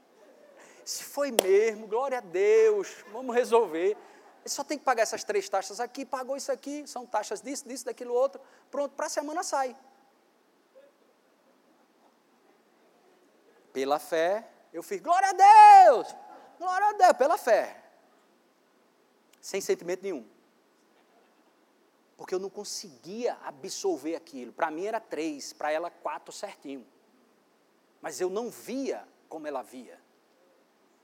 Se foi mesmo, glória a Deus, vamos resolver. Ele só tem que pagar essas três taxas aqui, pagou isso aqui, são taxas disso, disso, daquilo outro. Pronto, para a semana sai. Pela fé, eu fiz glória a Deus, glória a Deus, pela fé. Sem sentimento nenhum. Porque eu não conseguia absorver aquilo. Para mim era três, para ela quatro certinho. Mas eu não via como ela via.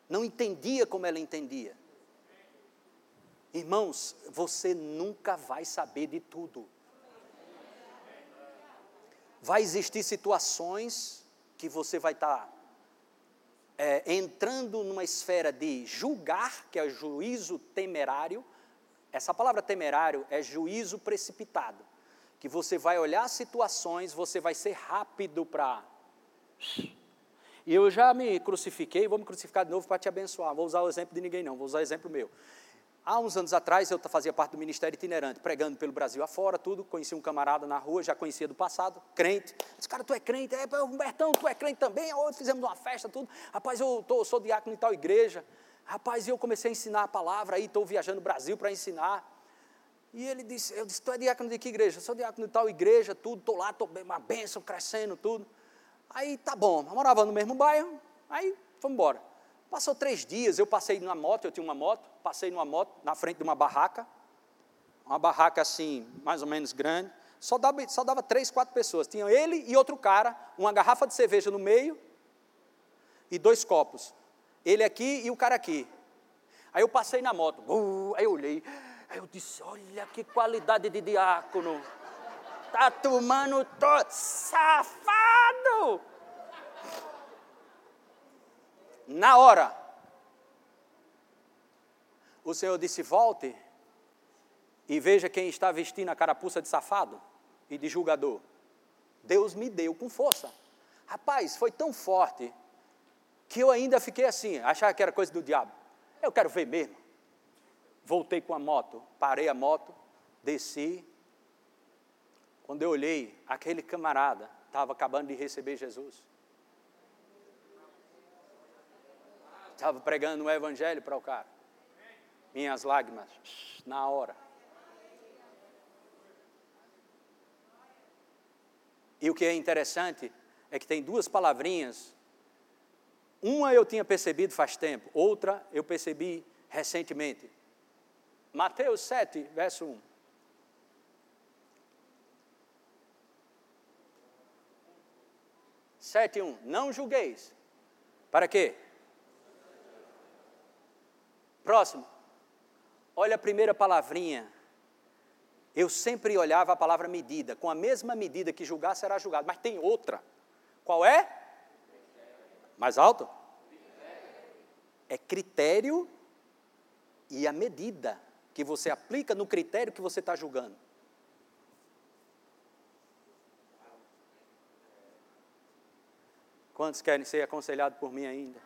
Não entendia como ela entendia. Irmãos, você nunca vai saber de tudo. Vai existir situações que você vai estar tá é, entrando numa esfera de julgar, que é juízo temerário. Essa palavra temerário é juízo precipitado. Que você vai olhar situações, você vai ser rápido para. E eu já me crucifiquei, vou me crucificar de novo para te abençoar. Vou usar o exemplo de ninguém, não, vou usar o exemplo meu. Há uns anos atrás, eu fazia parte do ministério itinerante, pregando pelo Brasil afora, tudo. Conheci um camarada na rua, já conhecia do passado, crente. Disse, cara, tu é crente? É, Humbertão, tu é crente também? Hoje fizemos uma festa, tudo. Rapaz, eu tô, sou diácono em tal igreja. Rapaz, eu comecei a ensinar a palavra aí, estou viajando no Brasil para ensinar. E ele disse, eu disse, tu é diácono de que igreja? Eu sou diácono de tal igreja, tudo, estou lá, estou uma bênção, crescendo, tudo. Aí tá bom, eu morava no mesmo bairro, aí fomos embora. Passou três dias, eu passei numa moto, eu tinha uma moto, passei numa moto na frente de uma barraca, uma barraca assim, mais ou menos grande, só dava, só dava três, quatro pessoas. Tinha ele e outro cara, uma garrafa de cerveja no meio e dois copos. Ele aqui e o cara aqui. Aí eu passei na moto, uh, aí eu olhei, aí eu disse, olha que qualidade de diácono. Tá tomando todo safado. Na hora, o Senhor disse: volte e veja quem está vestindo a carapuça de safado e de julgador. Deus me deu com força. Rapaz, foi tão forte que eu ainda fiquei assim, achava que era coisa do diabo. Eu quero ver mesmo. Voltei com a moto, parei a moto, desci. Quando eu olhei, aquele camarada estava acabando de receber Jesus. Estava pregando o evangelho para o cara. Minhas lágrimas, na hora. E o que é interessante é que tem duas palavrinhas. Uma eu tinha percebido faz tempo, outra eu percebi recentemente. Mateus 7, verso 1. Sete um. Não julgueis. Para quê? Próximo. Olha a primeira palavrinha. Eu sempre olhava a palavra medida. Com a mesma medida que julgar, será julgado. Mas tem outra. Qual é? Mais alto? É critério e a medida que você aplica no critério que você está julgando. Quantos querem ser aconselhados por mim ainda?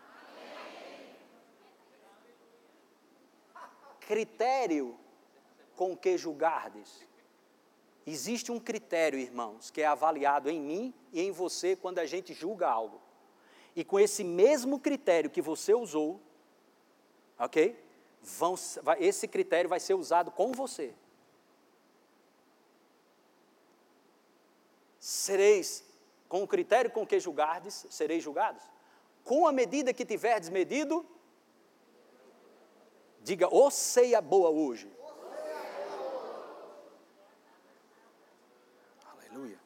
critério com que julgardes. Existe um critério, irmãos, que é avaliado em mim e em você quando a gente julga algo. E com esse mesmo critério que você usou, ok? Vão, vai, esse critério vai ser usado com você. Sereis, com o critério com que julgardes, sereis julgados. Com a medida que tiverdes medido, Diga, ô oh, ceia boa hoje. Aleluia.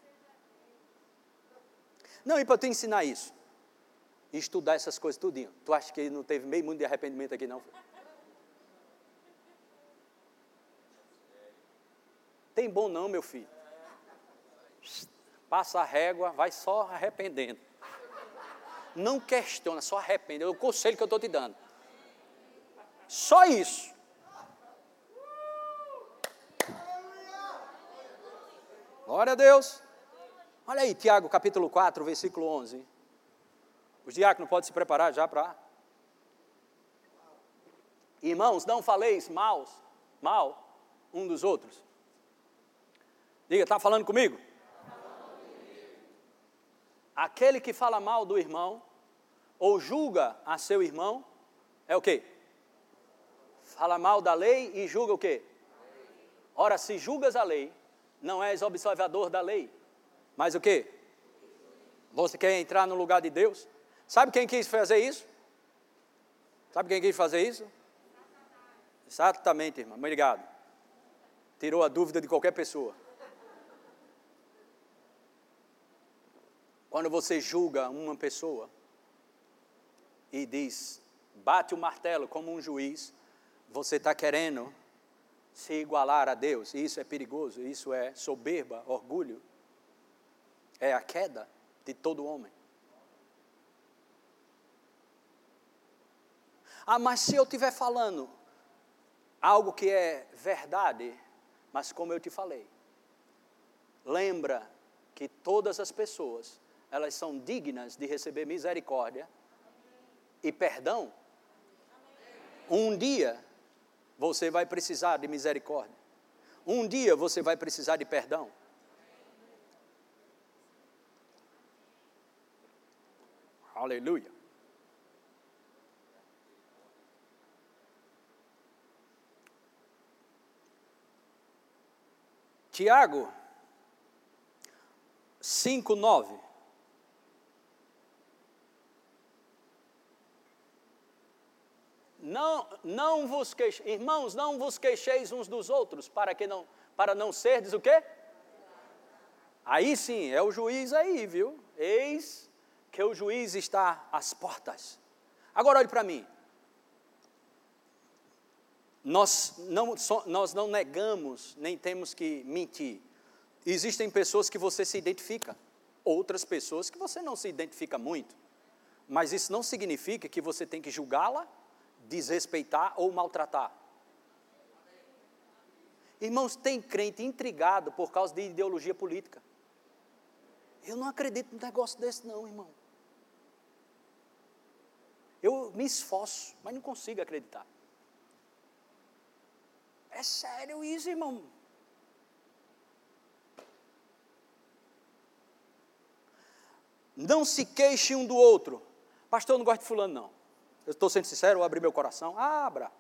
Não, e para te ensinar isso, estudar essas coisas tudinho. Tu acha que não teve meio mundo de arrependimento aqui, não? Tem bom não, meu filho. Passa a régua, vai só arrependendo. Não questiona, só arrepende. É o conselho que eu estou te dando. Só isso. Glória a Deus. Olha aí, Tiago capítulo 4, versículo 11. Os diáconos podem se preparar já para. Irmãos, não faleis mal, mal um dos outros. Diga, está falando comigo? Aquele que fala mal do irmão ou julga a seu irmão é o quê? fala mal da lei e julga o quê? Ora, se julgas a lei, não és observador da lei, mas o quê? Você quer entrar no lugar de Deus? Sabe quem quis fazer isso? Sabe quem quis fazer isso? Exatamente, irmão. Obrigado. Tirou a dúvida de qualquer pessoa. Quando você julga uma pessoa e diz, bate o martelo como um juiz, você está querendo se igualar a Deus, isso é perigoso, isso é soberba, orgulho, é a queda de todo homem. Ah, mas se eu estiver falando algo que é verdade, mas como eu te falei, lembra que todas as pessoas, elas são dignas de receber misericórdia e perdão. Um dia você vai precisar de misericórdia. Um dia você vai precisar de perdão. Aleluia. Tiago 5, Não, não vos queixeis, irmãos, não vos queixeis uns dos outros, para que não, para não serdes o quê? Aí sim, é o juiz aí, viu? Eis que o juiz está às portas. Agora olhe para mim. Nós não, nós não negamos, nem temos que mentir. Existem pessoas que você se identifica, outras pessoas que você não se identifica muito. Mas isso não significa que você tem que julgá-la desrespeitar ou maltratar. Irmãos, tem crente intrigado por causa de ideologia política. Eu não acredito num negócio desse, não, irmão. Eu me esforço, mas não consigo acreditar. É sério isso, irmão. Não se queixe um do outro. Pastor, eu não gosto de fulano, não. Eu estou sendo sincero, vou abrir meu coração. Abra.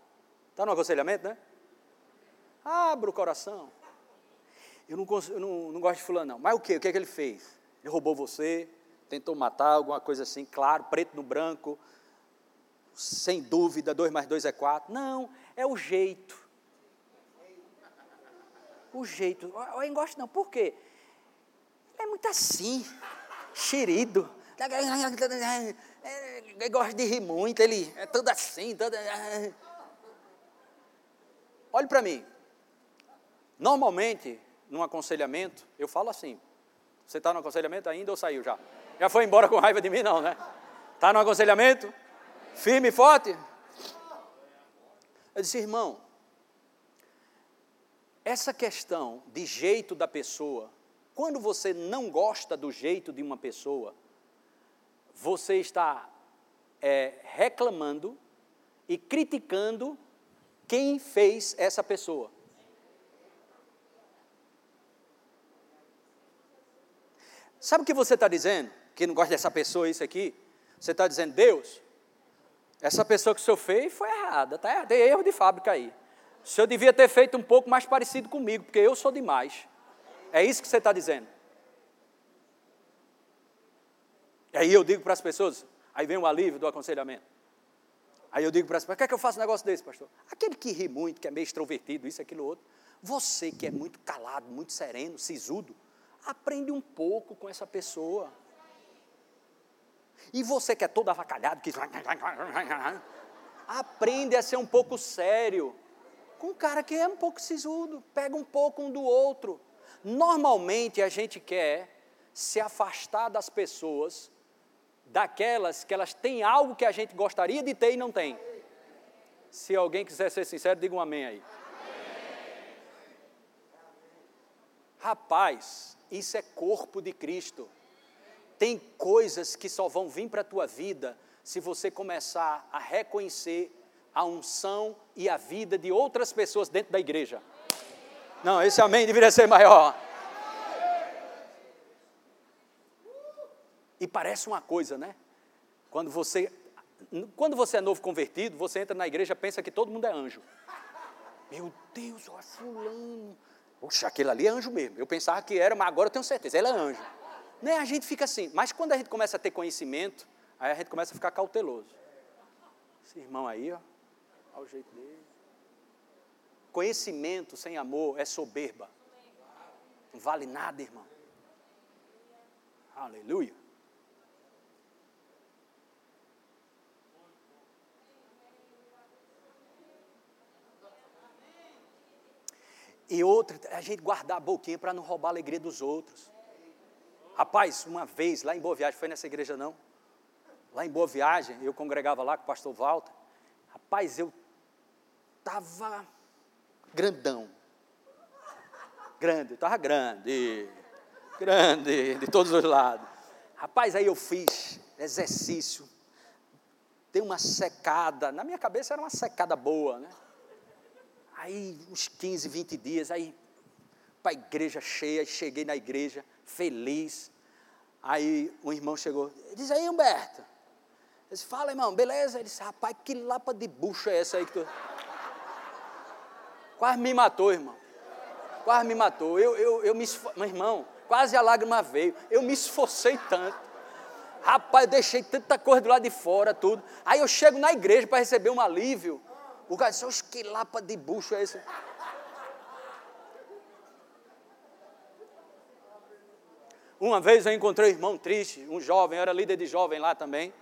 Está no aconselhamento, né? Abra o coração. Eu não, eu não, não gosto de fulano, não. Mas o quê? O que é que ele fez? Ele roubou você, tentou matar, alguma coisa assim, claro, preto no branco, sem dúvida, dois mais dois é quatro. Não, é o jeito. O jeito. Eu não gosto não, por quê? Ele é muito assim, xerido. Ele gosta de rir muito, ele é todo assim, todo... É. Olhe para mim. Normalmente, num aconselhamento, eu falo assim. Você está no aconselhamento ainda ou saiu já? Já foi embora com raiva de mim, não, né? Está no aconselhamento? Firme e forte? Eu disse, irmão, essa questão de jeito da pessoa, quando você não gosta do jeito de uma pessoa, você está é, reclamando e criticando quem fez essa pessoa. Sabe o que você está dizendo? Que não gosta dessa pessoa, isso aqui? Você está dizendo, Deus, essa pessoa que o senhor fez foi errada, tá? tem erro de fábrica aí. O senhor devia ter feito um pouco mais parecido comigo, porque eu sou demais. É isso que você está dizendo. E aí eu digo para as pessoas, Aí vem o alívio do aconselhamento. Aí eu digo para as pessoas, quer que eu faça um negócio desse, pastor? Aquele que ri muito, que é meio extrovertido, isso, aquilo, outro. Você que é muito calado, muito sereno, sisudo, aprende um pouco com essa pessoa. E você que é todo avacalhado, que... Aprende a ser um pouco sério. Com um cara que é um pouco sisudo, pega um pouco um do outro. Normalmente a gente quer se afastar das pessoas daquelas que elas têm algo que a gente gostaria de ter e não tem. Se alguém quiser ser sincero, diga um amém aí. Rapaz, isso é corpo de Cristo. Tem coisas que só vão vir para a tua vida se você começar a reconhecer a unção e a vida de outras pessoas dentro da igreja. Não, esse amém deveria ser maior. E parece uma coisa, né? Quando você, quando você é novo convertido, você entra na igreja pensa que todo mundo é anjo. Meu Deus, olha fulano. Poxa, aquele ali é anjo mesmo. Eu pensava que era, mas agora eu tenho certeza, ele é anjo. Né? A gente fica assim. Mas quando a gente começa a ter conhecimento, aí a gente começa a ficar cauteloso. Esse irmão aí, ó, olha o jeito dele. Conhecimento sem amor é soberba. Não vale nada, irmão. Aleluia. E outra, a gente guardar a boquinha para não roubar a alegria dos outros. Rapaz, uma vez lá em Boa Viagem, foi nessa igreja não? Lá em Boa Viagem, eu congregava lá com o pastor Walter. Rapaz, eu estava grandão. Grande, eu estava grande. Grande, de todos os lados. Rapaz, aí eu fiz exercício. Tem uma secada. Na minha cabeça era uma secada boa, né? Aí, uns 15, 20 dias, aí, para a igreja cheia, cheguei na igreja, feliz. Aí, um irmão chegou, diz aí, Humberto. Eu disse, fala, irmão, beleza? Ele disse, rapaz, que lapa de bucha é essa aí que tu... Quase me matou, irmão. Quase me matou. Eu, eu, eu me esforcei, meu irmão, quase a lágrima veio. Eu me esforcei tanto. Rapaz, eu deixei tanta coisa do lado de fora, tudo. Aí eu chego na igreja para receber um alívio. O cara disse, que lapa de bucho é esse? Uma vez eu encontrei um irmão triste, um jovem, eu era líder de jovem lá também.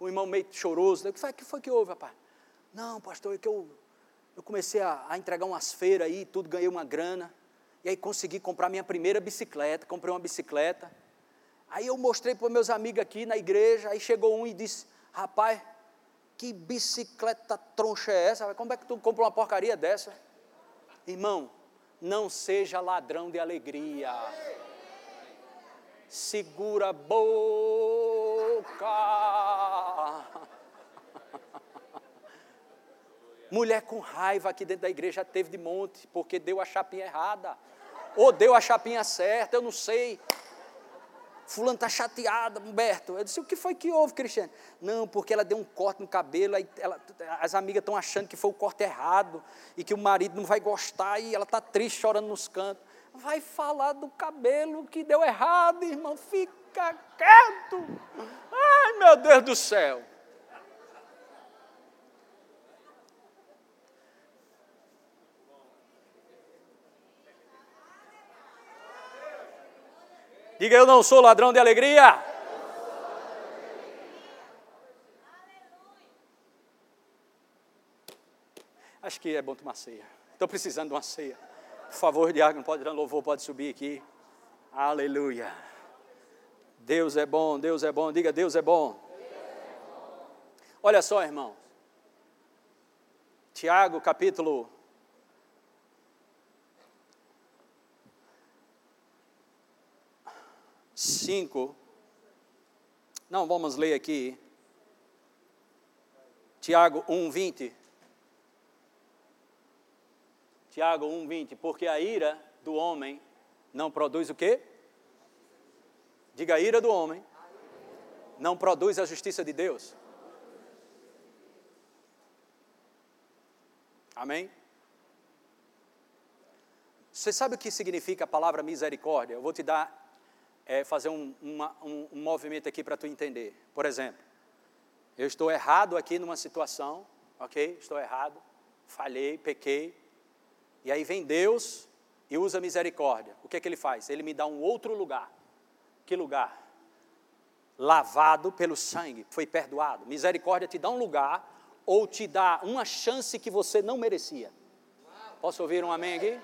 Um irmão meio choroso. O que foi que, foi que houve, rapaz? Não, pastor, é que eu, eu comecei a, a entregar umas feiras aí, tudo, ganhei uma grana. E aí consegui comprar minha primeira bicicleta, comprei uma bicicleta. Aí eu mostrei para meus amigos aqui na igreja, aí chegou um e disse, rapaz, que bicicleta troncha é essa? Como é que tu compra uma porcaria dessa? Irmão, não seja ladrão de alegria segura a boca. Mulher com raiva aqui dentro da igreja teve de monte, porque deu a chapinha errada. Ou deu a chapinha certa, eu não sei. Fulano está chateada, Humberto. Eu disse, o que foi que houve, Cristiano? Não, porque ela deu um corte no cabelo, aí ela, as amigas estão achando que foi o corte errado, e que o marido não vai gostar, e ela está triste, chorando nos cantos vai falar do cabelo que deu errado, irmão. Fica quieto. Ai, meu Deus do céu. Diga, eu não sou ladrão de alegria. Acho que é bom tomar ceia. Estou precisando de uma ceia. Por favor, diácono, pode dar louvor, pode subir aqui. Aleluia. Deus é bom, Deus é bom. Diga, Deus é bom. Olha só, irmão. Tiago, capítulo cinco. Não, vamos ler aqui. Tiago 1, 20. Tiago 1,20, porque a ira do homem não produz o quê? Diga a ira do homem. Não produz a justiça de Deus. Amém? Você sabe o que significa a palavra misericórdia? Eu vou te dar, é, fazer um, uma, um, um movimento aqui para tu entender. Por exemplo, eu estou errado aqui numa situação, ok? Estou errado, falhei, pequei, e aí vem Deus e usa misericórdia. O que é que ele faz? Ele me dá um outro lugar. Que lugar? Lavado pelo sangue, foi perdoado. Misericórdia te dá um lugar ou te dá uma chance que você não merecia. Posso ouvir um amém aqui?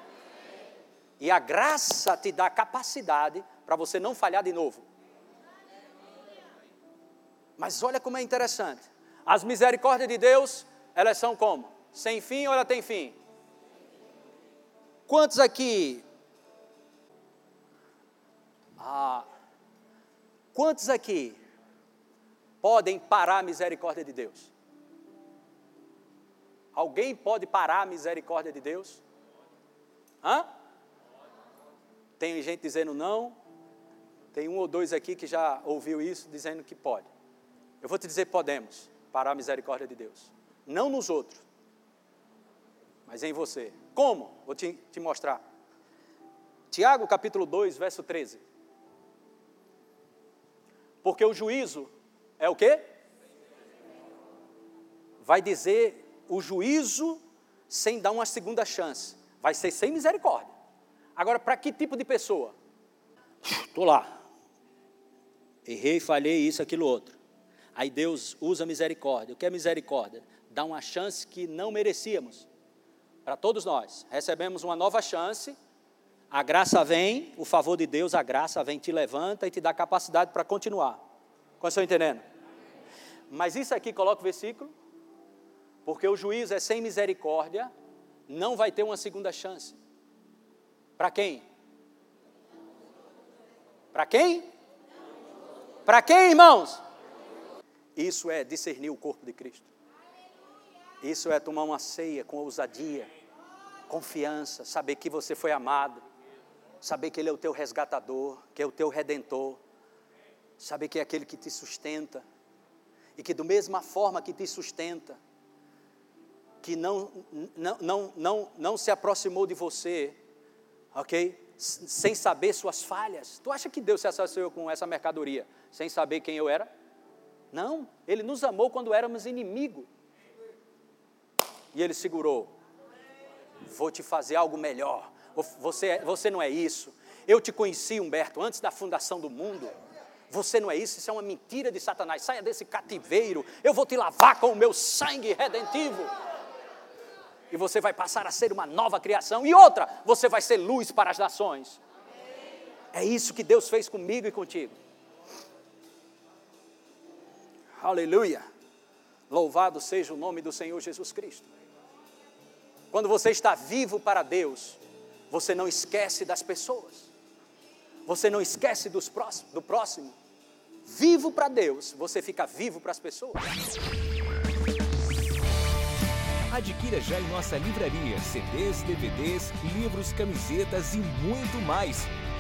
E a graça te dá capacidade para você não falhar de novo. Mas olha como é interessante. As misericórdias de Deus, elas são como? Sem fim ou ela tem fim? Quantos aqui? Ah, quantos aqui podem parar a misericórdia de Deus? Alguém pode parar a misericórdia de Deus? Hã? Tem gente dizendo não. Tem um ou dois aqui que já ouviu isso dizendo que pode. Eu vou te dizer: podemos parar a misericórdia de Deus. Não nos outros, mas em você. Como? Vou te, te mostrar. Tiago capítulo 2, verso 13. Porque o juízo é o quê? Vai dizer o juízo sem dar uma segunda chance. Vai ser sem misericórdia. Agora, para que tipo de pessoa? Estou lá. Errei, falhei, isso, aquilo, outro. Aí Deus usa misericórdia. O que é misericórdia? Dá uma chance que não merecíamos para todos nós. Recebemos uma nova chance, a graça vem, o favor de Deus, a graça vem, te levanta e te dá capacidade para continuar. Como estão entendendo? Mas isso aqui, coloca o versículo, porque o juiz é sem misericórdia, não vai ter uma segunda chance. Para quem? Para quem? Para quem, irmãos? Isso é discernir o corpo de Cristo. Isso é tomar uma ceia com ousadia confiança, saber que você foi amado, saber que Ele é o teu resgatador, que é o teu redentor, saber que é aquele que te sustenta, e que, da mesma forma que te sustenta, que não, não, não, não, não se aproximou de você ok? Sem saber suas falhas. Tu acha que Deus se associou com essa mercadoria sem saber quem eu era? Não, Ele nos amou quando éramos inimigos. E Ele segurou. Vou te fazer algo melhor. Você, você não é isso. Eu te conheci, Humberto, antes da fundação do mundo. Você não é isso, isso é uma mentira de Satanás. Saia desse cativeiro. Eu vou te lavar com o meu sangue redentivo. E você vai passar a ser uma nova criação. E outra, você vai ser luz para as nações. É isso que Deus fez comigo e contigo. Aleluia. Louvado seja o nome do Senhor Jesus Cristo. Quando você está vivo para Deus, você não esquece das pessoas. Você não esquece dos próximos, do próximo. Vivo para Deus, você fica vivo para as pessoas. Adquira já em nossa livraria CDs, DVDs, livros, camisetas e muito mais.